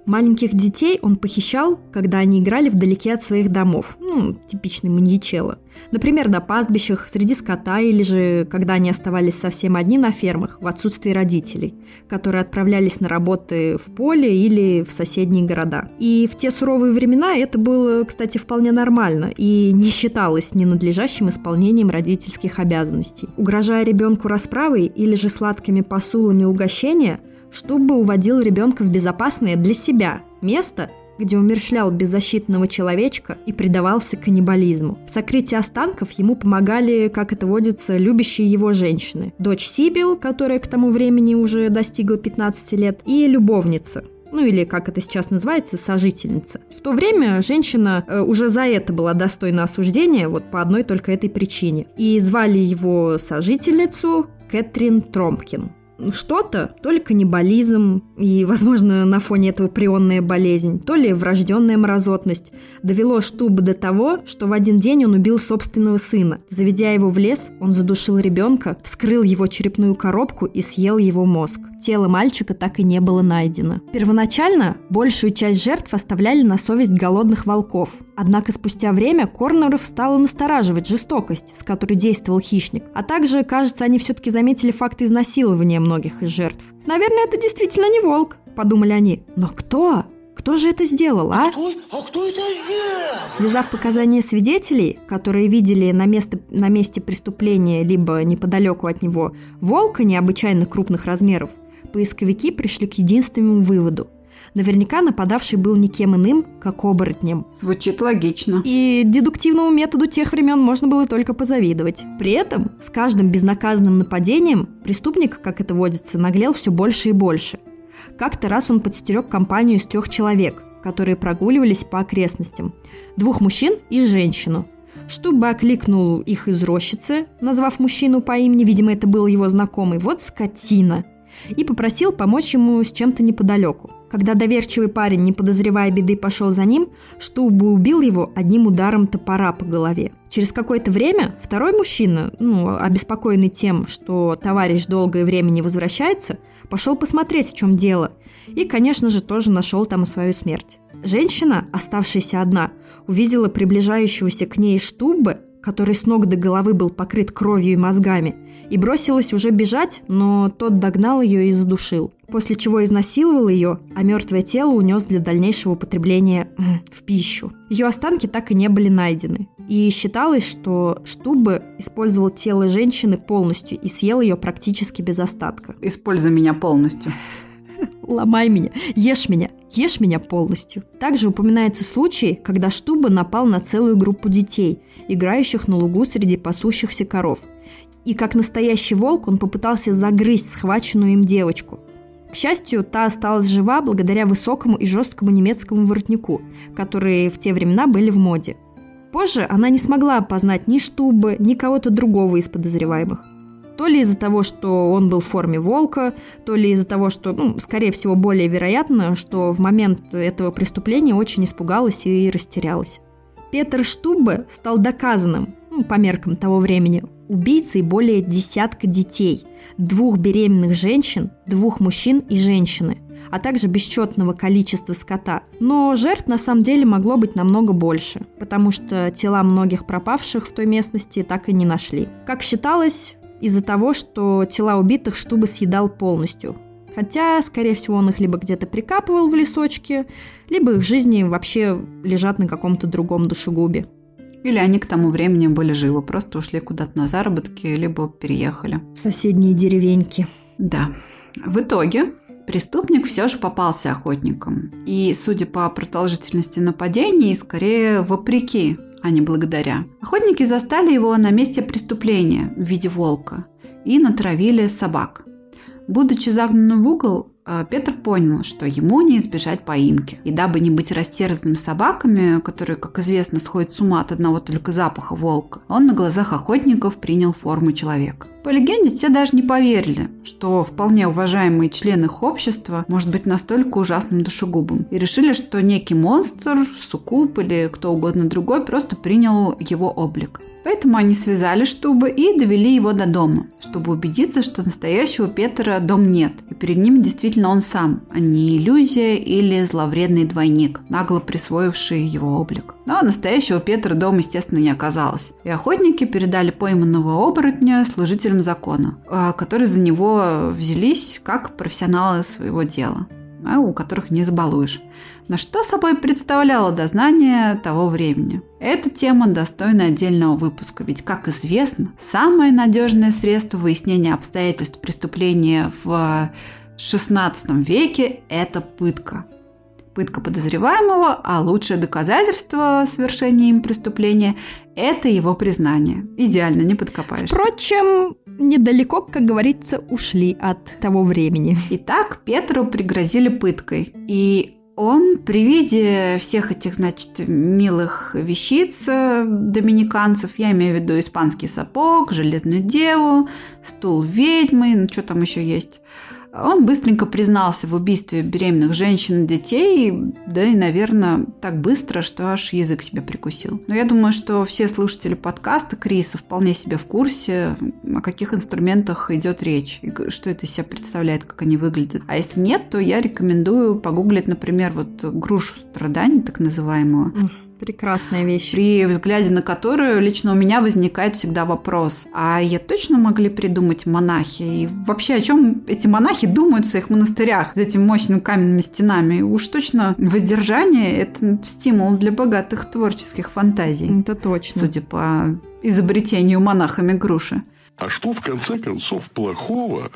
Маленьких детей он похищал, когда они играли вдалеке от своих домов. Ну, типичный маньячелло. Например, на пастбищах, среди скота или же когда они оставались совсем одни на фермах в отсутствии родителей, которые отправлялись на работы в поле или в соседние города. И в те суровые времена это было, кстати, вполне нормально и не считалось ненадлежащим исполнением родительских обязанностей. Угрожая ребенку расправой или же сладкими посулами угощения – чтобы уводил ребенка в безопасное для себя место, где умерщвлял беззащитного человечка и предавался каннибализму. В сокрытии останков ему помогали, как это водится, любящие его женщины. Дочь Сибил, которая к тому времени уже достигла 15 лет, и любовница, ну или, как это сейчас называется, сожительница. В то время женщина э, уже за это была достойна осуждения, вот по одной только этой причине. И звали его сожительницу Кэтрин Тромпкин что-то, то ли каннибализм и, возможно, на фоне этого прионная болезнь, то ли врожденная мразотность, довело Штуба до того, что в один день он убил собственного сына. Заведя его в лес, он задушил ребенка, вскрыл его черепную коробку и съел его мозг. Тело мальчика так и не было найдено. Первоначально большую часть жертв оставляли на совесть голодных волков. Однако спустя время Корнеров стало настораживать жестокость, с которой действовал хищник. А также, кажется, они все-таки заметили факт изнасилования многих из жертв. «Наверное, это действительно не волк», – подумали они. «Но кто? Кто же это сделал, а? Кто? А кто это сделал? Связав показания свидетелей, которые видели на, место, на месте преступления либо неподалеку от него волка необычайно крупных размеров, поисковики пришли к единственному выводу. Наверняка нападавший был никем иным, как оборотнем. Звучит логично. И дедуктивному методу тех времен можно было только позавидовать. При этом с каждым безнаказанным нападением преступник, как это водится, наглел все больше и больше. Как-то раз он подстерег компанию из трех человек, которые прогуливались по окрестностям. Двух мужчин и женщину. Чтобы окликнул их из рощицы, назвав мужчину по имени, видимо, это был его знакомый, вот скотина, и попросил помочь ему с чем-то неподалеку. Когда доверчивый парень, не подозревая беды, пошел за ним, Штубу убил его одним ударом топора по голове. Через какое-то время второй мужчина, ну, обеспокоенный тем, что товарищ долгое время не возвращается, пошел посмотреть, в чем дело. И, конечно же, тоже нашел там свою смерть. Женщина, оставшаяся одна, увидела приближающегося к ней Штубы который с ног до головы был покрыт кровью и мозгами, и бросилась уже бежать, но тот догнал ее и задушил, после чего изнасиловал ее, а мертвое тело унес для дальнейшего употребления в пищу. Ее останки так и не были найдены. И считалось, что Штубы использовал тело женщины полностью и съел ее практически без остатка. Используй меня полностью. Ломай меня, ешь меня, ешь меня полностью. Также упоминается случай, когда Штуба напал на целую группу детей, играющих на лугу среди пасущихся коров. И как настоящий волк он попытался загрызть схваченную им девочку. К счастью, та осталась жива благодаря высокому и жесткому немецкому воротнику, которые в те времена были в моде. Позже она не смогла опознать ни Штубы, ни кого-то другого из подозреваемых. То ли из-за того, что он был в форме волка, то ли из-за того, что, ну, скорее всего, более вероятно, что в момент этого преступления очень испугалась и растерялась. Петр Штубе стал доказанным, ну, по меркам того времени, убийцей более десятка детей, двух беременных женщин, двух мужчин и женщины, а также бесчетного количества скота. Но жертв на самом деле могло быть намного больше, потому что тела многих пропавших в той местности так и не нашли. Как считалось, из-за того, что тела убитых Штуба съедал полностью. Хотя, скорее всего, он их либо где-то прикапывал в лесочке, либо их жизни вообще лежат на каком-то другом душегубе. Или они к тому времени были живы, просто ушли куда-то на заработки, либо переехали. В соседние деревеньки. Да. В итоге преступник все же попался охотником. И, судя по продолжительности нападений, скорее вопреки а не благодаря. Охотники застали его на месте преступления в виде волка и натравили собак. Будучи загнанным в угол, э, Петр понял, что ему не избежать поимки. И дабы не быть растерзанным собаками, которые, как известно, сходят с ума от одного только запаха волка, он на глазах охотников принял форму человека. По легенде, те даже не поверили, что вполне уважаемый член их общества может быть настолько ужасным душегубом. И решили, что некий монстр, суккуб или кто угодно другой просто принял его облик. Поэтому они связали Штуба и довели его до дома, чтобы убедиться, что настоящего Петра дом нет, и перед ним действительно он сам, а не иллюзия или зловредный двойник, нагло присвоивший его облик. Но настоящего Петра дома, естественно, не оказалось. И охотники передали пойманного оборотня служителям закона, а, которые за него взялись как профессионалы своего дела у которых не забалуешь. Но что собой представляло дознание того времени? Эта тема достойна отдельного выпуска, ведь, как известно, самое надежное средство выяснения обстоятельств преступления в XVI веке – это пытка. Пытка подозреваемого, а лучшее доказательство совершения им преступления – это его признание. Идеально, не подкопаешься. Впрочем, недалеко, как говорится, ушли от того времени. Итак, Петру пригрозили пыткой. И он при виде всех этих, значит, милых вещиц э, доминиканцев, я имею в виду испанский сапог, железную деву, стул ведьмы, ну что там еще есть, он быстренько признался в убийстве беременных женщин и детей, да и, наверное, так быстро, что аж язык себе прикусил. Но я думаю, что все слушатели подкаста Криса вполне себе в курсе, о каких инструментах идет речь, и что это из себя представляет, как они выглядят. А если нет, то я рекомендую погуглить, например, вот грушу страданий, так называемую. Прекрасная вещь. При взгляде на которую лично у меня возникает всегда вопрос, а ее точно могли придумать монахи? И вообще, о чем эти монахи думают в своих монастырях за этими мощными каменными стенами? Уж точно воздержание – это стимул для богатых творческих фантазий. Это точно. Судя по изобретению монахами груши. А что, в конце концов, плохого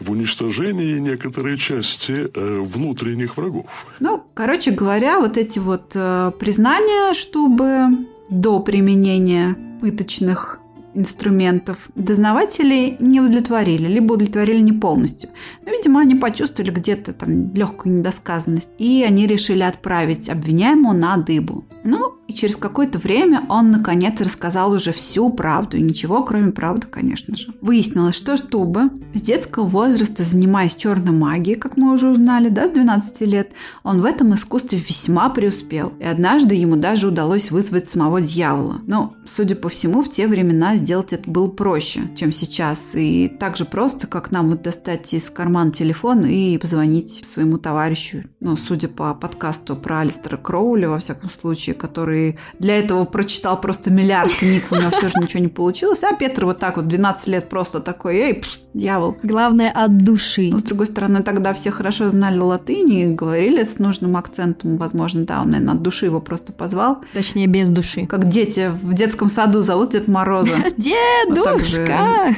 в уничтожении некоторой части э, внутренних врагов. Ну, короче говоря, вот эти вот э, признания, чтобы до применения пыточных инструментов дознаватели не удовлетворили, либо удовлетворили не полностью. Но, видимо, они почувствовали где-то там легкую недосказанность, и они решили отправить обвиняемого на дыбу. Ну, и через какое-то время он, наконец, рассказал уже всю правду, и ничего, кроме правды, конечно же. Выяснилось, что Штуба с детского возраста, занимаясь черной магией, как мы уже узнали, да, с 12 лет, он в этом искусстве весьма преуспел. И однажды ему даже удалось вызвать самого дьявола. Но, судя по всему, в те времена сделать это было проще, чем сейчас. И так же просто, как нам вот достать из кармана телефон и позвонить своему товарищу. Ну, судя по подкасту про Алистера Кроули, во всяком случае, который который для этого прочитал просто миллиард книг, у него все же ничего не получилось. А Петр вот так вот 12 лет просто такой, эй, пш, дьявол. Главное от души. Но, с другой стороны, тогда все хорошо знали латынь и говорили с нужным акцентом. Возможно, да, он, наверное, от души его просто позвал. Точнее, без души. Как дети в детском саду зовут Дед Мороза. Дедушка!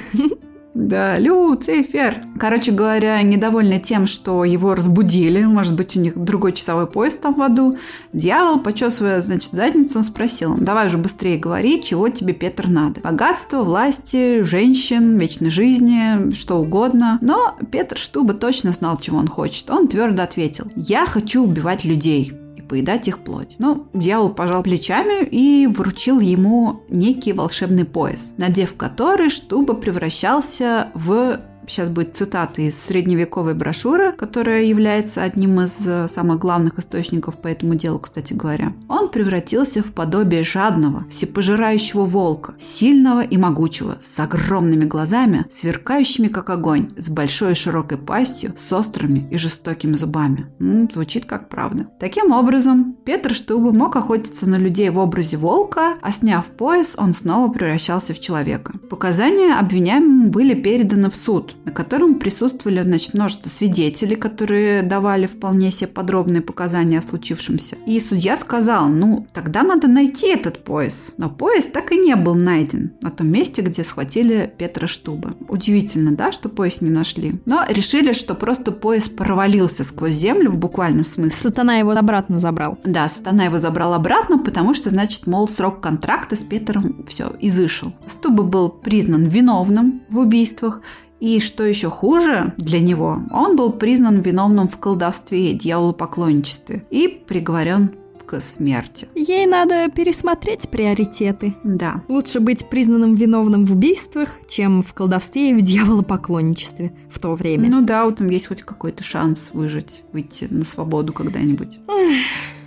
Да, Люцифер. Короче говоря, недовольный тем, что его разбудили, может быть, у них другой часовой пояс там в аду, дьявол, почесывая, значит, задницу, он спросил, давай уже быстрее говори, чего тебе, Петр, надо. Богатство, власти, женщин, вечной жизни, что угодно. Но Петр Штуба точно знал, чего он хочет. Он твердо ответил, я хочу убивать людей поедать их плоть. Но дьявол пожал плечами и вручил ему некий волшебный пояс, надев который Штуба превращался в сейчас будет цитата из средневековой брошюры, которая является одним из э, самых главных источников по этому делу, кстати говоря. Он превратился в подобие жадного, всепожирающего волка, сильного и могучего, с огромными глазами, сверкающими как огонь, с большой и широкой пастью, с острыми и жестокими зубами. М-м, звучит как правда. Таким образом, Петр Штуба мог охотиться на людей в образе волка, а сняв пояс, он снова превращался в человека. Показания обвиняемому были переданы в суд, на котором присутствовали значит, множество свидетелей, которые давали вполне себе подробные показания о случившемся. И судья сказал, ну, тогда надо найти этот пояс. Но пояс так и не был найден на том месте, где схватили Петра Штуба. Удивительно, да, что пояс не нашли. Но решили, что просто пояс провалился сквозь землю в буквальном смысле. Сатана его обратно забрал. Да, сатана его забрал обратно, потому что, значит, мол, срок контракта с Петром все изышел. Стуба был признан виновным в убийствах и что еще хуже для него, он был признан виновным в колдовстве и дьяволопоклонничестве и приговорен попытка смерти. Ей надо пересмотреть приоритеты. Да. Лучше быть признанным виновным в убийствах, чем в колдовстве и в дьяволопоклонничестве в то время. Ну да, вот там есть хоть какой-то шанс выжить, выйти на свободу когда-нибудь.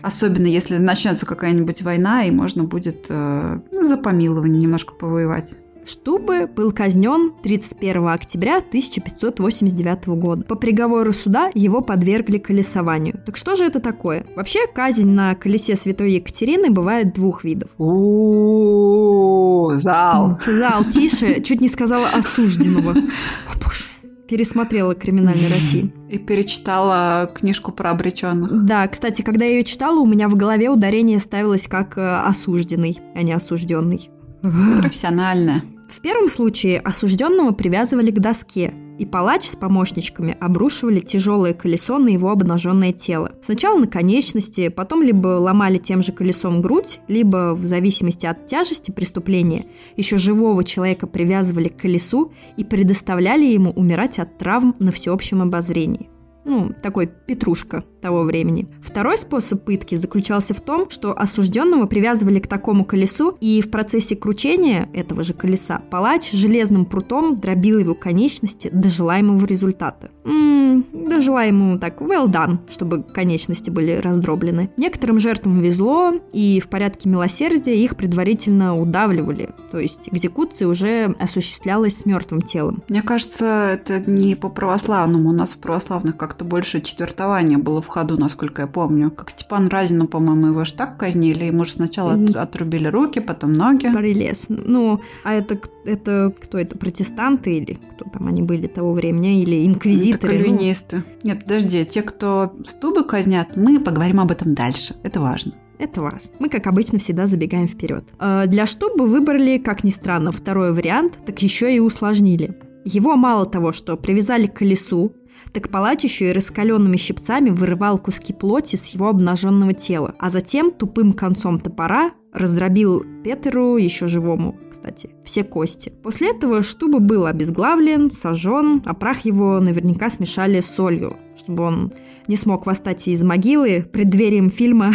Особенно если начнется какая-нибудь война, и можно будет э, ну, за помилование немножко повоевать. Штубе был казнен 31 октября 1589 года. По приговору суда его подвергли колесованию. Так что же это такое? Вообще, казнь на колесе Святой Екатерины бывает двух видов. О, зал. Зал, тише, чуть не сказала осужденного. О, боже пересмотрела «Криминальной России». И перечитала книжку про обреченных. Да, кстати, когда я ее читала, у меня в голове ударение ставилось как э, осужденный, а не осужденный. Профессиональная. В первом случае осужденного привязывали к доске, и палач с помощничками обрушивали тяжелое колесо на его обнаженное тело. Сначала на конечности, потом либо ломали тем же колесом грудь, либо, в зависимости от тяжести преступления, еще живого человека привязывали к колесу и предоставляли ему умирать от травм на всеобщем обозрении ну, такой петрушка того времени. Второй способ пытки заключался в том, что осужденного привязывали к такому колесу, и в процессе кручения этого же колеса палач железным прутом дробил его конечности до желаемого результата. М-м, до желаемого так well done, чтобы конечности были раздроблены. Некоторым жертвам везло, и в порядке милосердия их предварительно удавливали, то есть экзекуция уже осуществлялась с мертвым телом. Мне кажется, это не по православному. У нас в православных как как-то больше четвертования было в ходу, насколько я помню. Как Степан Разину, по-моему, его же так казнили. Ему же сначала mm-hmm. отрубили руки, потом ноги. Борелес. Ну, а это, это кто это? Протестанты или кто там они были того времени? Или инквизиторы? Это кальвинисты. Ну... Нет, подожди. Те, кто стубы казнят, мы поговорим об этом дальше. Это важно. Это важно. Мы, как обычно, всегда забегаем вперед. Э, для штубы выбрали, как ни странно, второй вариант, так еще и усложнили. Его мало того, что привязали к колесу, так палач еще и раскаленными щипцами вырывал куски плоти с его обнаженного тела, а затем тупым концом топора раздробил Петеру, еще живому, кстати, все кости. После этого Штуба был обезглавлен, сожжен, а прах его наверняка смешали с солью, чтобы он не смог восстать из могилы преддверием фильма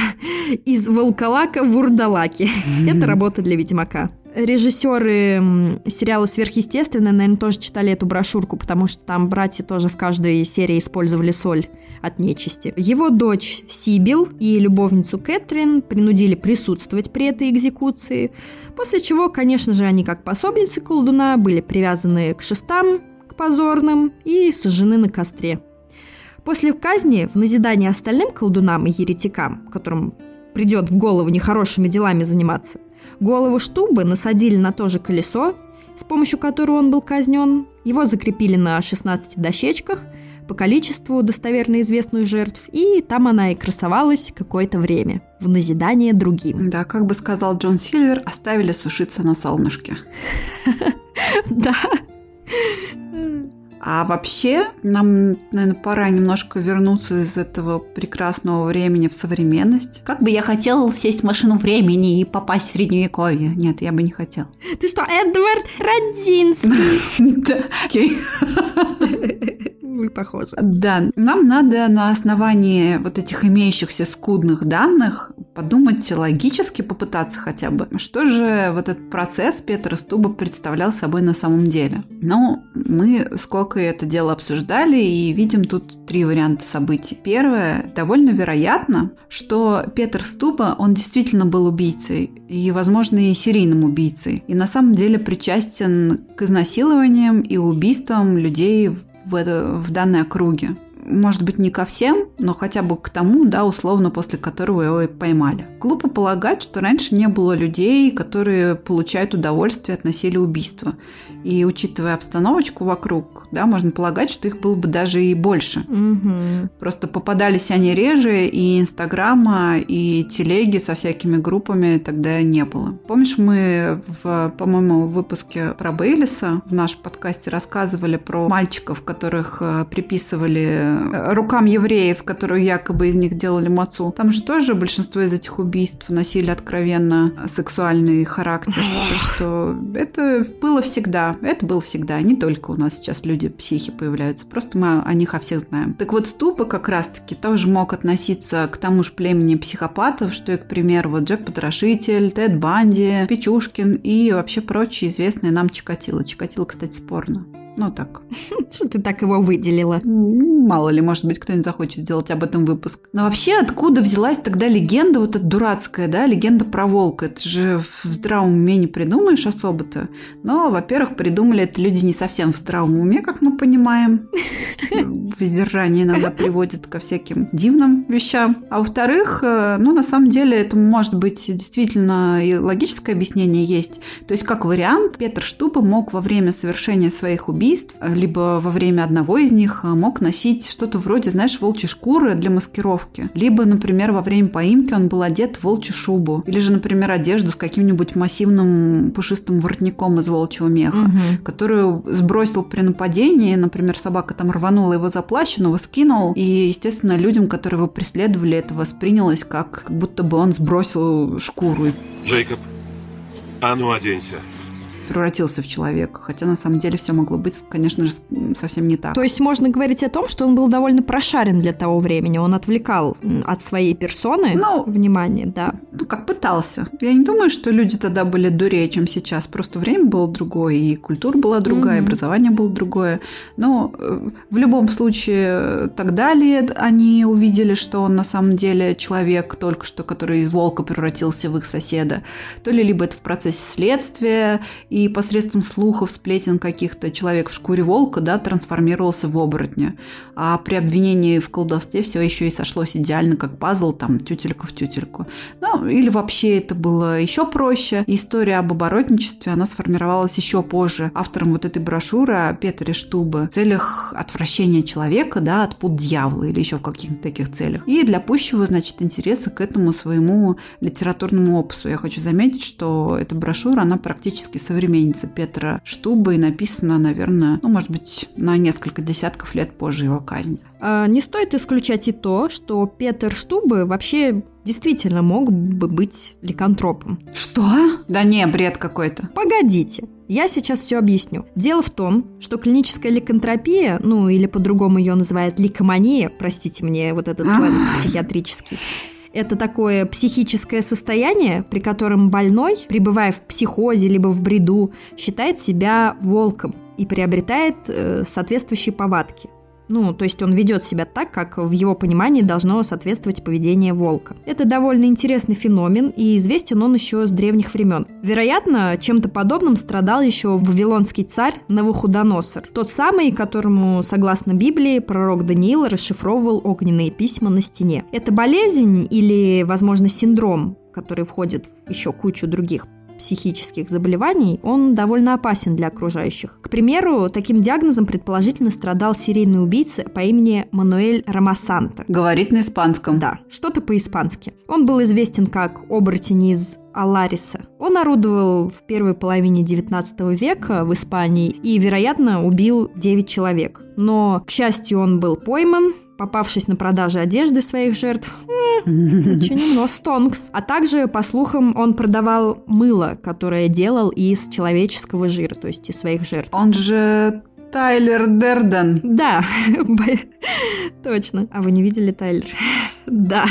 «Из волколака в урдалаке». Это работа для Ведьмака режиссеры сериала «Сверхъестественное», наверное, тоже читали эту брошюрку, потому что там братья тоже в каждой серии использовали соль от нечисти. Его дочь Сибил и любовницу Кэтрин принудили присутствовать при этой экзекуции, после чего, конечно же, они как пособницы колдуна были привязаны к шестам, к позорным и сожжены на костре. После казни, в назидание остальным колдунам и еретикам, которым придет в голову нехорошими делами заниматься, Голову Штубы насадили на то же колесо, с помощью которого он был казнен. Его закрепили на 16 дощечках по количеству достоверно известных жертв, и там она и красовалась какое-то время, в назидание другим. Да, как бы сказал Джон Сильвер, оставили сушиться на солнышке. Да. А вообще, нам, наверное, пора немножко вернуться из этого прекрасного времени в современность. Как бы я хотела сесть в машину времени и попасть в средневековье. Нет, я бы не хотела. Ты что, Эдвард Родзинский? Да, Вы похожи. Да, нам надо на основании вот этих имеющихся скудных данных подумать логически, попытаться хотя бы, что же вот этот процесс Петра Стуба представлял собой на самом деле. Ну, мы сколько это дело обсуждали и видим тут три варианта событий. Первое, довольно вероятно, что Петр Стуба, он действительно был убийцей и, возможно, и серийным убийцей. И на самом деле причастен к изнасилованиям и убийствам людей в, это, в данной округе может быть, не ко всем, но хотя бы к тому, да, условно, после которого его и поймали. Глупо полагать, что раньше не было людей, которые получают удовольствие от насилия убийства. И учитывая обстановочку вокруг, да, можно полагать, что их было бы даже и больше. Угу. Просто попадались они реже, и Инстаграма, и телеги со всякими группами тогда не было. Помнишь, мы в, по-моему, в выпуске про Бейлиса в нашем подкасте рассказывали про мальчиков, которых э, приписывали э, рукам евреев, которые якобы из них делали мацу. Там же тоже большинство из этих убийств носили откровенно сексуальный характер. Так что это было всегда. Это было всегда. Не только у нас сейчас люди психи появляются. Просто мы о них о всех знаем. Так вот, Ступа как раз-таки тоже мог относиться к тому же племени психопатов, что и, к примеру, вот Джек Потрошитель, Тед Банди, Печушкин и вообще прочие известные нам Чикатило. Чикатило, кстати, спорно. Ну так. Что ты так его выделила? Мало ли, может быть, кто-нибудь захочет сделать об этом выпуск. Но вообще, откуда взялась тогда легенда вот эта дурацкая, да, легенда про волка? Это же в здравом уме не придумаешь особо-то. Но, во-первых, придумали это люди не совсем в здравом уме, как мы понимаем. Воздержание иногда приводит ко всяким дивным вещам. А во-вторых, э, ну, на самом деле, это может быть действительно и логическое объяснение есть. То есть, как вариант, Петр Штупа мог во время совершения своих убийств убийств, либо во время одного из них э, мог носить что-то вроде, знаешь, волчьей шкуры для маскировки. Либо, например, во время поимки он был одет в волчью шубу. Или же, например, одежду с каким-нибудь массивным пушистым воротником из волчьего меха, угу. которую сбросил при нападении. Например, собака там рванула его за плащ, он его скинул. И, естественно, людям, которые его преследовали, это воспринялось как, как будто бы он сбросил шкуру. Джейкоб, а ну оденься превратился в человека. Хотя на самом деле все могло быть, конечно же, совсем не так. То есть можно говорить о том, что он был довольно прошарен для того времени. Он отвлекал от своей персоны ну, внимание, да. Ну, как пытался. Я не думаю, что люди тогда были дурее, чем сейчас. Просто время было другое, и культура была другая, mm-hmm. и образование было другое. Но э, в любом случае, так далее они увидели, что он на самом деле человек только что, который из волка превратился в их соседа. То ли либо это в процессе следствия, и посредством слухов, сплетен каких-то человек в шкуре волка, да, трансформировался в оборотня. А при обвинении в колдовстве все еще и сошлось идеально, как пазл, там, тютелька в тютельку. Ну, или вообще это было еще проще. История об оборотничестве, она сформировалась еще позже автором вот этой брошюры Петре Штубе в целях отвращения человека, да, от пут дьявола или еще в каких-то таких целях. И для пущего, значит, интереса к этому своему литературному опусу. Я хочу заметить, что эта брошюра, она практически современная современница Петра Штуба и написана, наверное, ну, может быть, на несколько десятков лет позже его казни. А, не стоит исключать и то, что Петр Штубы вообще действительно мог бы быть ликантропом. Что? Да не, бред какой-то. Погодите. Я сейчас все объясню. Дело в том, что клиническая ликантропия, ну или по-другому ее называют ликомания, простите мне вот этот сленг психиатрический, это такое психическое состояние, при котором больной, пребывая в психозе либо в бреду, считает себя волком и приобретает э, соответствующие повадки. Ну, то есть он ведет себя так, как в его понимании должно соответствовать поведение волка. Это довольно интересный феномен, и известен он еще с древних времен. Вероятно, чем-то подобным страдал еще вавилонский царь Навуходоносор. Тот самый, которому, согласно Библии, пророк Даниил расшифровывал огненные письма на стене. Это болезнь или, возможно, синдром, который входит в еще кучу других психических заболеваний, он довольно опасен для окружающих. К примеру, таким диагнозом предположительно страдал серийный убийца по имени Мануэль Рамасанта. Говорит на испанском. Да, что-то по-испански. Он был известен как оборотень из Алариса. Он орудовал в первой половине 19 века в Испании и, вероятно, убил 9 человек. Но, к счастью, он был пойман, попавшись на продаже одежды своих жертв. Очень но стонкс. А также, по слухам, он продавал мыло, которое делал из человеческого жира, то есть из своих жертв. Он же Тайлер Дерден. Да, точно. А вы не видели Тайлер? Да.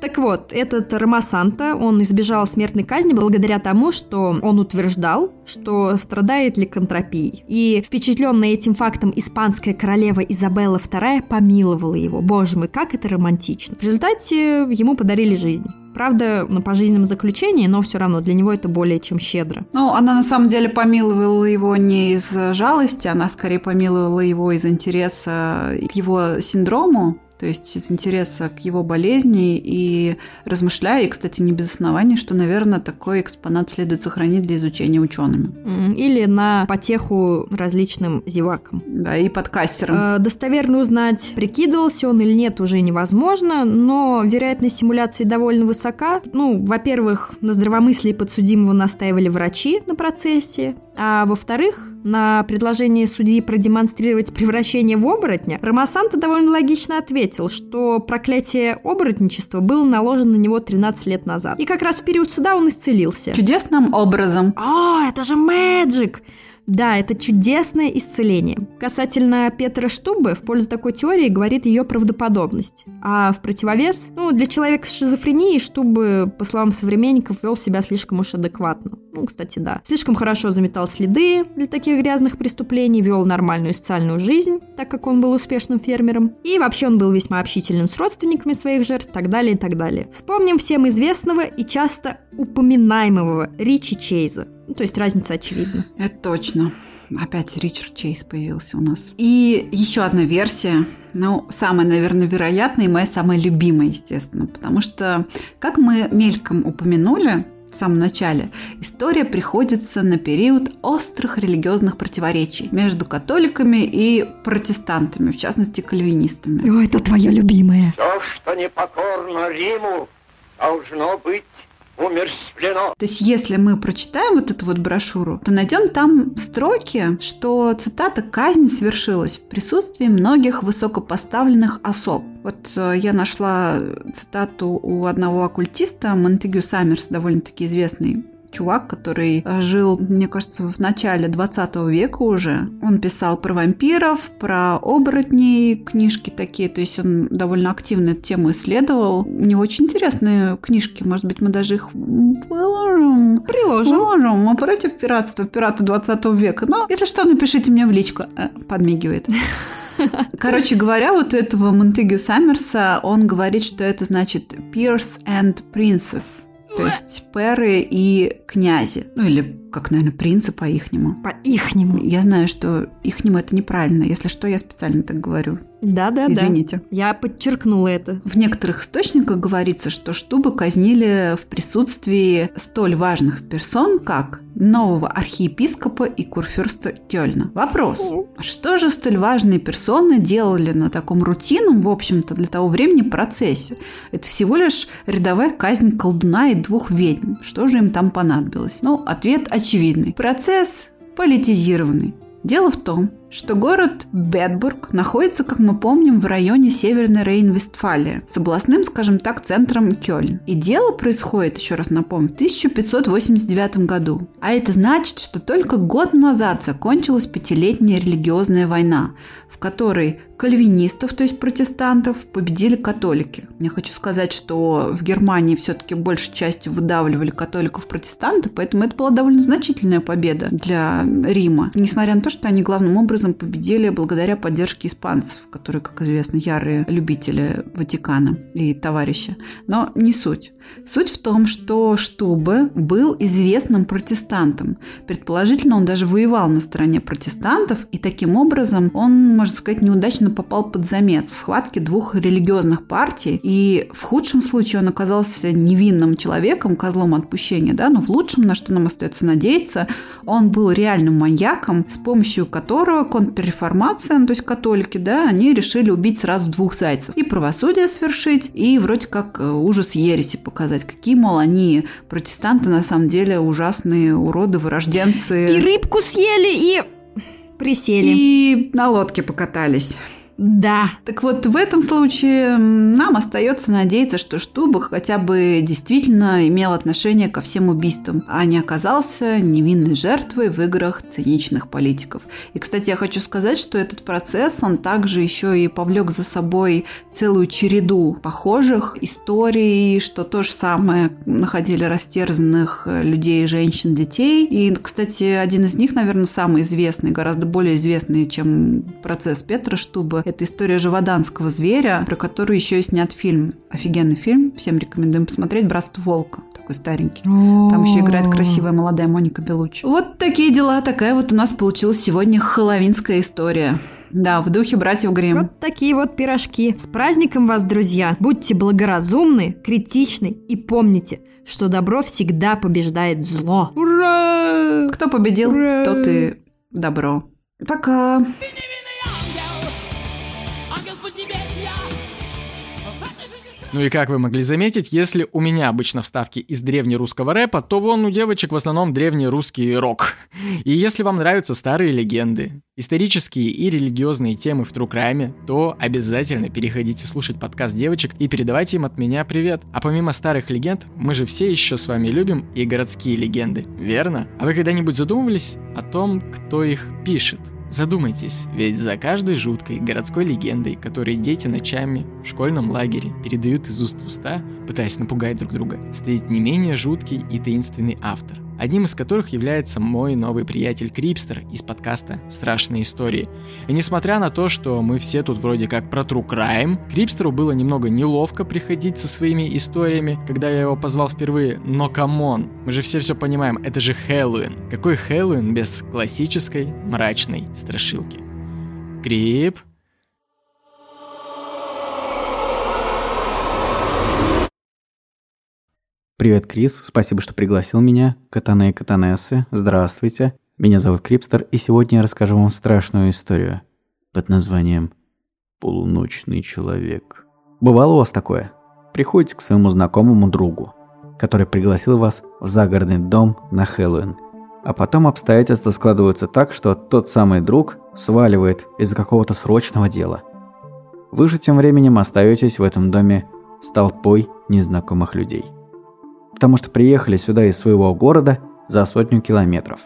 Так вот, этот Рамасанта, он избежал смертной казни благодаря тому, что он утверждал, что страдает ликантропией. И впечатленная этим фактом испанская королева Изабелла II помиловала его. Боже мой, как это романтично. В результате ему подарили жизнь. Правда, на пожизненном заключении, но все равно для него это более чем щедро. Ну, она на самом деле помиловала его не из жалости, она скорее помиловала его из интереса к его синдрому, то есть из интереса к его болезни и размышляя, и, кстати, не без оснований, что, наверное, такой экспонат следует сохранить для изучения учеными. Или на потеху различным зевакам. Да, и подкастерам. Э, достоверно узнать, прикидывался он или нет, уже невозможно, но вероятность симуляции довольно высока. Ну, во-первых, на здравомыслие подсудимого настаивали врачи на процессе, А во-вторых, на предложение судьи продемонстрировать превращение в оборотня, Ромасанта довольно логично ответил, что проклятие оборотничества было наложено на него 13 лет назад. И как раз в период суда он исцелился. Чудесным образом. А, это же мэджик! Да, это чудесное исцеление. Касательно Петра Штубы, в пользу такой теории говорит ее правдоподобность. А в противовес, ну, для человека с шизофренией Штубы, по словам современников, вел себя слишком уж адекватно. Ну, кстати, да. Слишком хорошо заметал следы для таких грязных преступлений, вел нормальную социальную жизнь, так как он был успешным фермером. И вообще он был весьма общителен с родственниками своих жертв, так далее и так далее. Вспомним всем известного и часто упоминаемого Ричи Чейза. Ну, то есть разница очевидна. Это точно. Опять Ричард Чейз появился у нас. И еще одна версия, ну, самая, наверное, вероятная и моя самая любимая, естественно, потому что, как мы мельком упомянули, в самом начале, история приходится на период острых религиозных противоречий между католиками и протестантами, в частности, кальвинистами. О, это твое любимое. Все, что не покорно Риму, должно быть умерщвлено. То есть, если мы прочитаем вот эту вот брошюру, то найдем там строки, что, цитата, «казнь свершилась в присутствии многих высокопоставленных особ». Вот э, я нашла цитату у одного оккультиста, Монтегю Саммерс, довольно-таки известный чувак, который э, жил, мне кажется, в начале 20 века уже. Он писал про вампиров, про оборотней, книжки такие, то есть он довольно активно эту тему исследовал. У него очень интересные книжки, может быть, мы даже их выложим. Приложим. Выложим. Мы против пиратства, пираты 20 века. Но, если что, напишите мне в личку. Э, подмигивает. Короче говоря, вот у этого Монтегю Саммерса он говорит, что это значит Pierce and Princess. То есть перы и князи. Ну или, как, наверное, принцы по-ихнему. По-ихнему. Я знаю, что ихнему это неправильно. Если что, я специально так говорю. Да, да, Извините. да. Я подчеркнула это. В некоторых источниках говорится, что Штубы казнили в присутствии столь важных персон, как нового архиепископа и курфюрста Кёльна. Вопрос. Что же столь важные персоны делали на таком рутинном, в общем-то, для того времени процессе? Это всего лишь рядовая казнь колдуна и двух ведьм. Что же им там понадобилось? Ну, ответ очевидный. Процесс политизированный. Дело в том, что город Бетбург находится, как мы помним, в районе Северной Рейн-Вестфалии, с областным, скажем так, центром Кёльн. И дело происходит, еще раз напомню, в 1589 году. А это значит, что только год назад закончилась пятилетняя религиозная война, в которой кальвинистов, то есть протестантов, победили католики. Я хочу сказать, что в Германии все-таки большей частью выдавливали католиков-протестантов, поэтому это была довольно значительная победа для Рима. Несмотря на то, что они главным образом победили благодаря поддержке испанцев, которые, как известно, ярые любители Ватикана и товарища. Но не суть. Суть в том, что Штубе был известным протестантом. Предположительно, он даже воевал на стороне протестантов, и таким образом он, можно сказать, неудачно попал под замес в схватке двух религиозных партий, и в худшем случае он оказался невинным человеком, козлом отпущения, да, но в лучшем, на что нам остается надеяться, он был реальным маньяком, с помощью которого контрреформация, ну, то есть католики, да, они решили убить сразу двух зайцев. И правосудие свершить, и вроде как э, ужас ереси показать. Какие, мол, они, протестанты, на самом деле ужасные уроды, вырожденцы. И рыбку съели, и присели. И на лодке покатались. Да. Так вот, в этом случае нам остается надеяться, что Штубах хотя бы действительно имел отношение ко всем убийствам, а не оказался невинной жертвой в играх циничных политиков. И, кстати, я хочу сказать, что этот процесс, он также еще и повлек за собой целую череду похожих историй, что то же самое находили растерзанных людей, женщин, детей. И, кстати, один из них, наверное, самый известный, гораздо более известный, чем процесс Петра Штуба, это история живоданского зверя, про которую еще и снят фильм. Офигенный фильм. Всем рекомендуем посмотреть. «Братство волка». Такой старенький. Там еще играет красивая молодая Моника Белучи. Вот такие дела. Такая вот у нас получилась сегодня хэллоуинская история. Да, в духе братьев Гримм. Вот такие вот пирожки. С праздником вас, друзья! Будьте благоразумны, критичны и помните, что добро всегда побеждает зло. Ура! Кто победил, Ура! тот и добро. Пока! Ты не ангел Ну и как вы могли заметить, если у меня обычно вставки из древнерусского рэпа, то вон у девочек в основном древнерусский рок. И если вам нравятся старые легенды, исторические и религиозные темы в Crime, то обязательно переходите слушать подкаст девочек и передавайте им от меня привет. А помимо старых легенд, мы же все еще с вами любим и городские легенды, верно? А вы когда-нибудь задумывались о том, кто их пишет? Задумайтесь, ведь за каждой жуткой городской легендой, которую дети ночами в школьном лагере передают из уст в уста, пытаясь напугать друг друга, стоят не менее жуткие и таинственные авторы, одним из которых является мой новый приятель Крипстер из подкаста «Страшные истории». И несмотря на то, что мы все тут вроде как про true crime, Крипстеру было немного неловко приходить со своими историями, когда я его позвал впервые, но come on, мы же все все понимаем, это же Хэллоуин. Какой Хэллоуин без классической мрачной страшилки? Крип, Привет, Крис. Спасибо, что пригласил меня. Катаны и катанессы, здравствуйте. Меня зовут Крипстер, и сегодня я расскажу вам страшную историю под названием «Полуночный человек». Бывало у вас такое? Приходите к своему знакомому другу, который пригласил вас в загородный дом на Хэллоуин. А потом обстоятельства складываются так, что тот самый друг сваливает из-за какого-то срочного дела. Вы же тем временем остаетесь в этом доме с толпой незнакомых людей – потому что приехали сюда из своего города за сотню километров.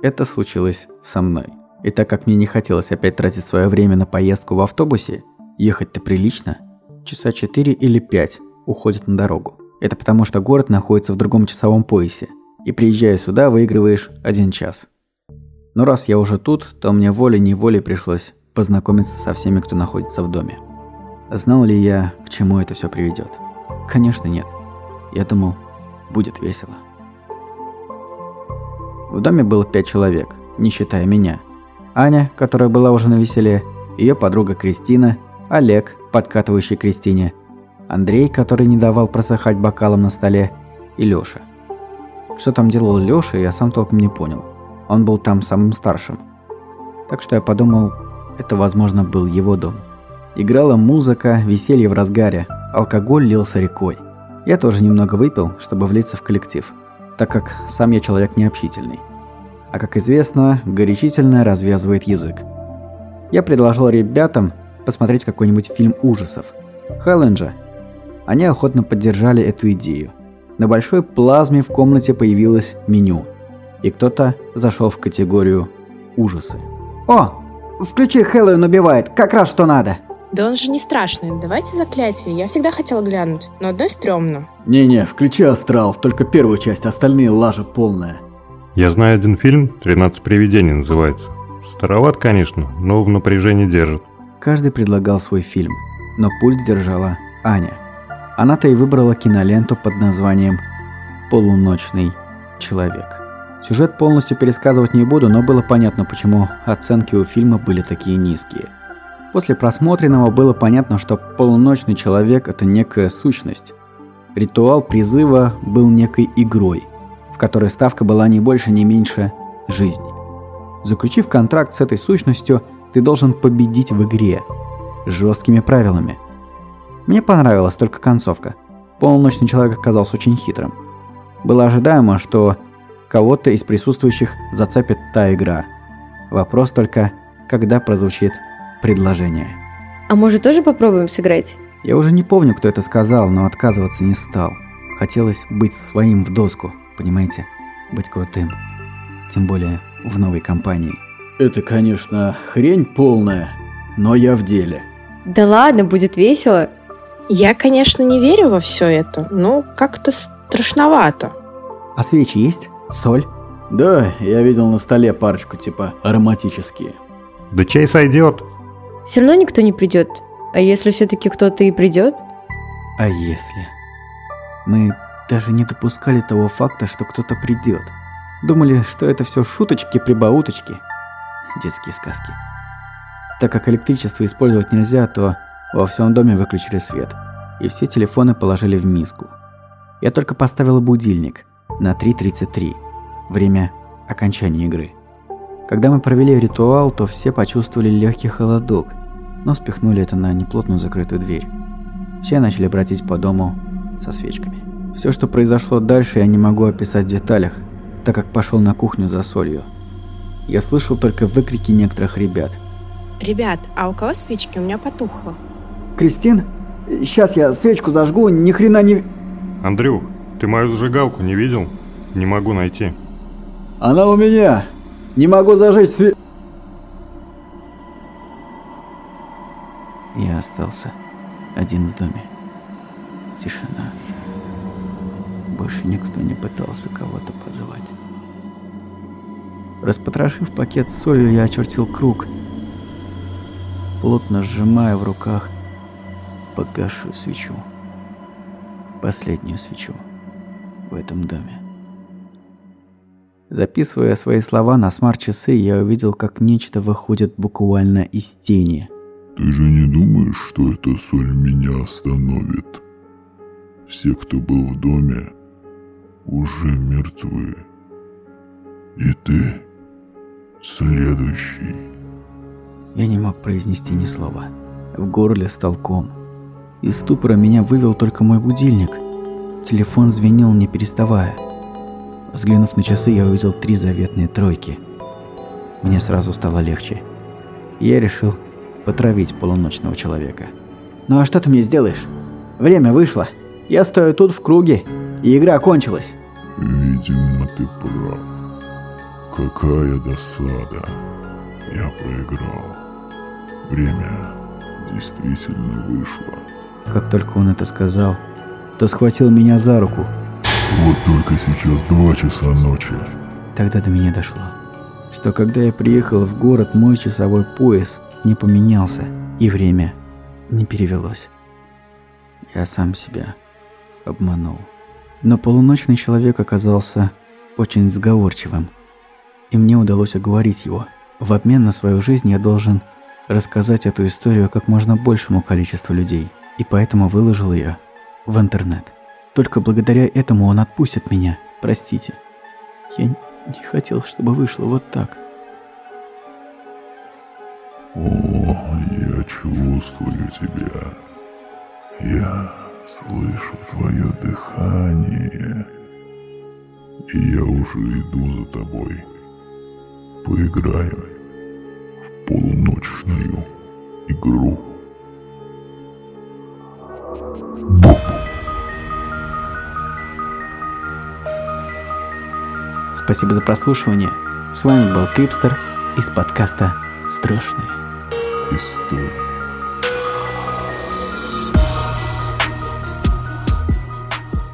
Это случилось со мной. И так как мне не хотелось опять тратить свое время на поездку в автобусе, ехать-то прилично, часа 4 или 5 уходит на дорогу. Это потому что город находится в другом часовом поясе, и приезжая сюда, выигрываешь один час. Но раз я уже тут, то мне волей-неволей пришлось познакомиться со всеми, кто находится в доме. Знал ли я, к чему это все приведет? Конечно, нет. Я думал, будет весело. В доме было пять человек, не считая меня. Аня, которая была уже на веселе, ее подруга Кристина, Олег, подкатывающий Кристине, Андрей, который не давал просыхать бокалом на столе, и Лёша. Что там делал Лёша, я сам толком не понял. Он был там самым старшим. Так что я подумал, это, возможно, был его дом. Играла музыка, веселье в разгаре, алкоголь лился рекой. Я тоже немного выпил, чтобы влиться в коллектив, так как сам я человек необщительный. А как известно, горячительное развязывает язык. Я предложил ребятам посмотреть какой-нибудь фильм ужасов. Хэллоуин Они охотно поддержали эту идею. На большой плазме в комнате появилось меню, и кто-то зашел в категорию ужасы. О, включи Хэллоуин убивает, как раз что надо. Да он же не страшный. Давайте заклятие. Я всегда хотела глянуть, но одно стрёмно. Не-не, включи астрал, только первую часть, остальные лажа полная. Я знаю один фильм, «13 привидений» называется. Староват, конечно, но в напряжении держит. Каждый предлагал свой фильм, но пульт держала Аня. Она-то и выбрала киноленту под названием «Полуночный человек». Сюжет полностью пересказывать не буду, но было понятно, почему оценки у фильма были такие низкие – После просмотренного было понятно, что полуночный человек – это некая сущность. Ритуал призыва был некой игрой, в которой ставка была не больше, не меньше жизни. Заключив контракт с этой сущностью, ты должен победить в игре жесткими правилами. Мне понравилась только концовка. Полуночный человек оказался очень хитрым. Было ожидаемо, что кого-то из присутствующих зацепит та игра. Вопрос только, когда прозвучит предложение. А может тоже попробуем сыграть? Я уже не помню, кто это сказал, но отказываться не стал. Хотелось быть своим в доску, понимаете? Быть крутым. Тем более в новой компании. Это, конечно, хрень полная, но я в деле. Да ладно, будет весело. Я, конечно, не верю во все это, но как-то страшновато. А свечи есть? Соль? Да, я видел на столе парочку типа ароматические. Да чай сойдет. Все равно никто не придет. А если все-таки кто-то и придет? А если? Мы даже не допускали того факта, что кто-то придет. Думали, что это все шуточки-прибауточки. Детские сказки. Так как электричество использовать нельзя, то во всем доме выключили свет. И все телефоны положили в миску. Я только поставила будильник на 3.33. Время окончания игры. Когда мы провели ритуал, то все почувствовали легкий холодок, но спихнули это на неплотную закрытую дверь. Все начали бродить по дому со свечками. Все, что произошло дальше, я не могу описать в деталях, так как пошел на кухню за солью. Я слышал только выкрики некоторых ребят. Ребят, а у кого свечки? У меня потухло. Кристин, сейчас я свечку зажгу, ни хрена не... Андрюх, ты мою зажигалку не видел? Не могу найти. Она у меня. Не могу зажечь све... Я остался один в доме. Тишина. Больше никто не пытался кого-то позвать. Распотрошив пакет с солью, я очертил круг, плотно сжимая в руках погасшую свечу. Последнюю свечу в этом доме. Записывая свои слова на смарт-часы, я увидел, как нечто выходит буквально из тени. Ты же не думаешь, что эта соль меня остановит? Все, кто был в доме, уже мертвы. И ты следующий. Я не мог произнести ни слова. В горле стал ком. Из ступора меня вывел только мой будильник. Телефон звенел, не переставая. Взглянув на часы, я увидел три заветные тройки. Мне сразу стало легче. Я решил потравить полуночного человека. Ну а что ты мне сделаешь? Время вышло. Я стою тут в круге, и игра кончилась. Видимо, ты прав. Какая досада. Я проиграл. Время действительно вышло. Как только он это сказал, то схватил меня за руку. Вот только сейчас два часа ночи. Тогда до меня дошло, что когда я приехал в город, мой часовой пояс не поменялся, и время не перевелось. Я сам себя обманул. Но полуночный человек оказался очень сговорчивым, и мне удалось уговорить его. В обмен на свою жизнь я должен рассказать эту историю как можно большему количеству людей, и поэтому выложил ее в интернет. Только благодаря этому он отпустит меня. Простите. Я не хотел, чтобы вышло вот так. О, я чувствую тебя. Я слышу твое дыхание. И я уже иду за тобой. Поиграем в полуночную игру. Спасибо за прослушивание. С вами был Крипстер из подкаста «Страшные истории».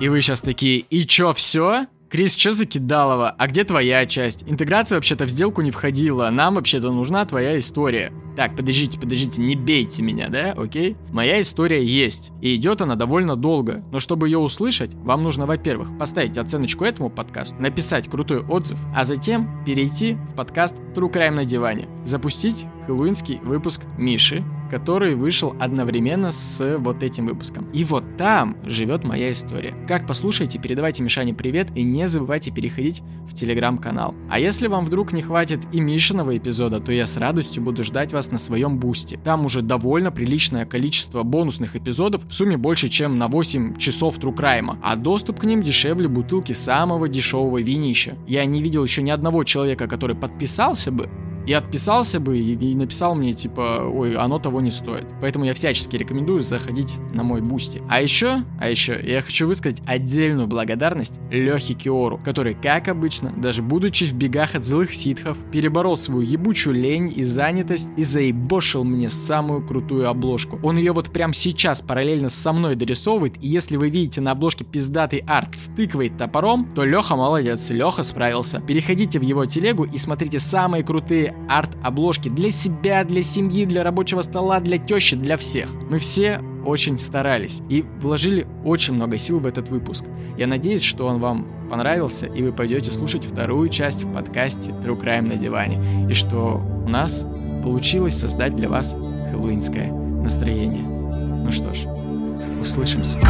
И вы сейчас такие, и чё, все? Крис, что за кидалово? А где твоя часть? Интеграция вообще-то в сделку не входила. Нам вообще-то нужна твоя история. Так, подождите, подождите, не бейте меня, да? Окей? Моя история есть. И идет она довольно долго. Но чтобы ее услышать, вам нужно, во-первых, поставить оценочку этому подкасту, написать крутой отзыв, а затем перейти в подкаст True Crime на диване. Запустить хэллоуинский выпуск Миши, который вышел одновременно с вот этим выпуском. И вот там живет моя история. Как послушайте, передавайте Мишане привет и не забывайте переходить в телеграм-канал. А если вам вдруг не хватит и Мишиного эпизода, то я с радостью буду ждать вас на своем бусте. Там уже довольно приличное количество бонусных эпизодов, в сумме больше, чем на 8 часов Трукрайма. А доступ к ним дешевле бутылки самого дешевого винища. Я не видел еще ни одного человека, который подписался бы и отписался бы и, и написал мне, типа, ой, оно того не стоит. Поэтому я всячески рекомендую заходить на мой Boosty. А еще, а еще, я хочу высказать отдельную благодарность Лехе Киору, который, как обычно, даже будучи в бегах от злых ситхов, переборол свою ебучую лень и занятость и заебошил мне самую крутую обложку. Он ее вот прямо сейчас параллельно со мной дорисовывает, и если вы видите на обложке пиздатый арт с тыквой и топором, то Леха молодец, Леха справился. Переходите в его телегу и смотрите самые крутые арт-обложки для себя, для семьи, для рабочего стола, для тещи, для всех. Мы все очень старались и вложили очень много сил в этот выпуск. Я надеюсь, что он вам понравился, и вы пойдете слушать вторую часть в подкасте True Crime на диване, и что у нас получилось создать для вас хэллоуинское настроение. Ну что ж, услышимся.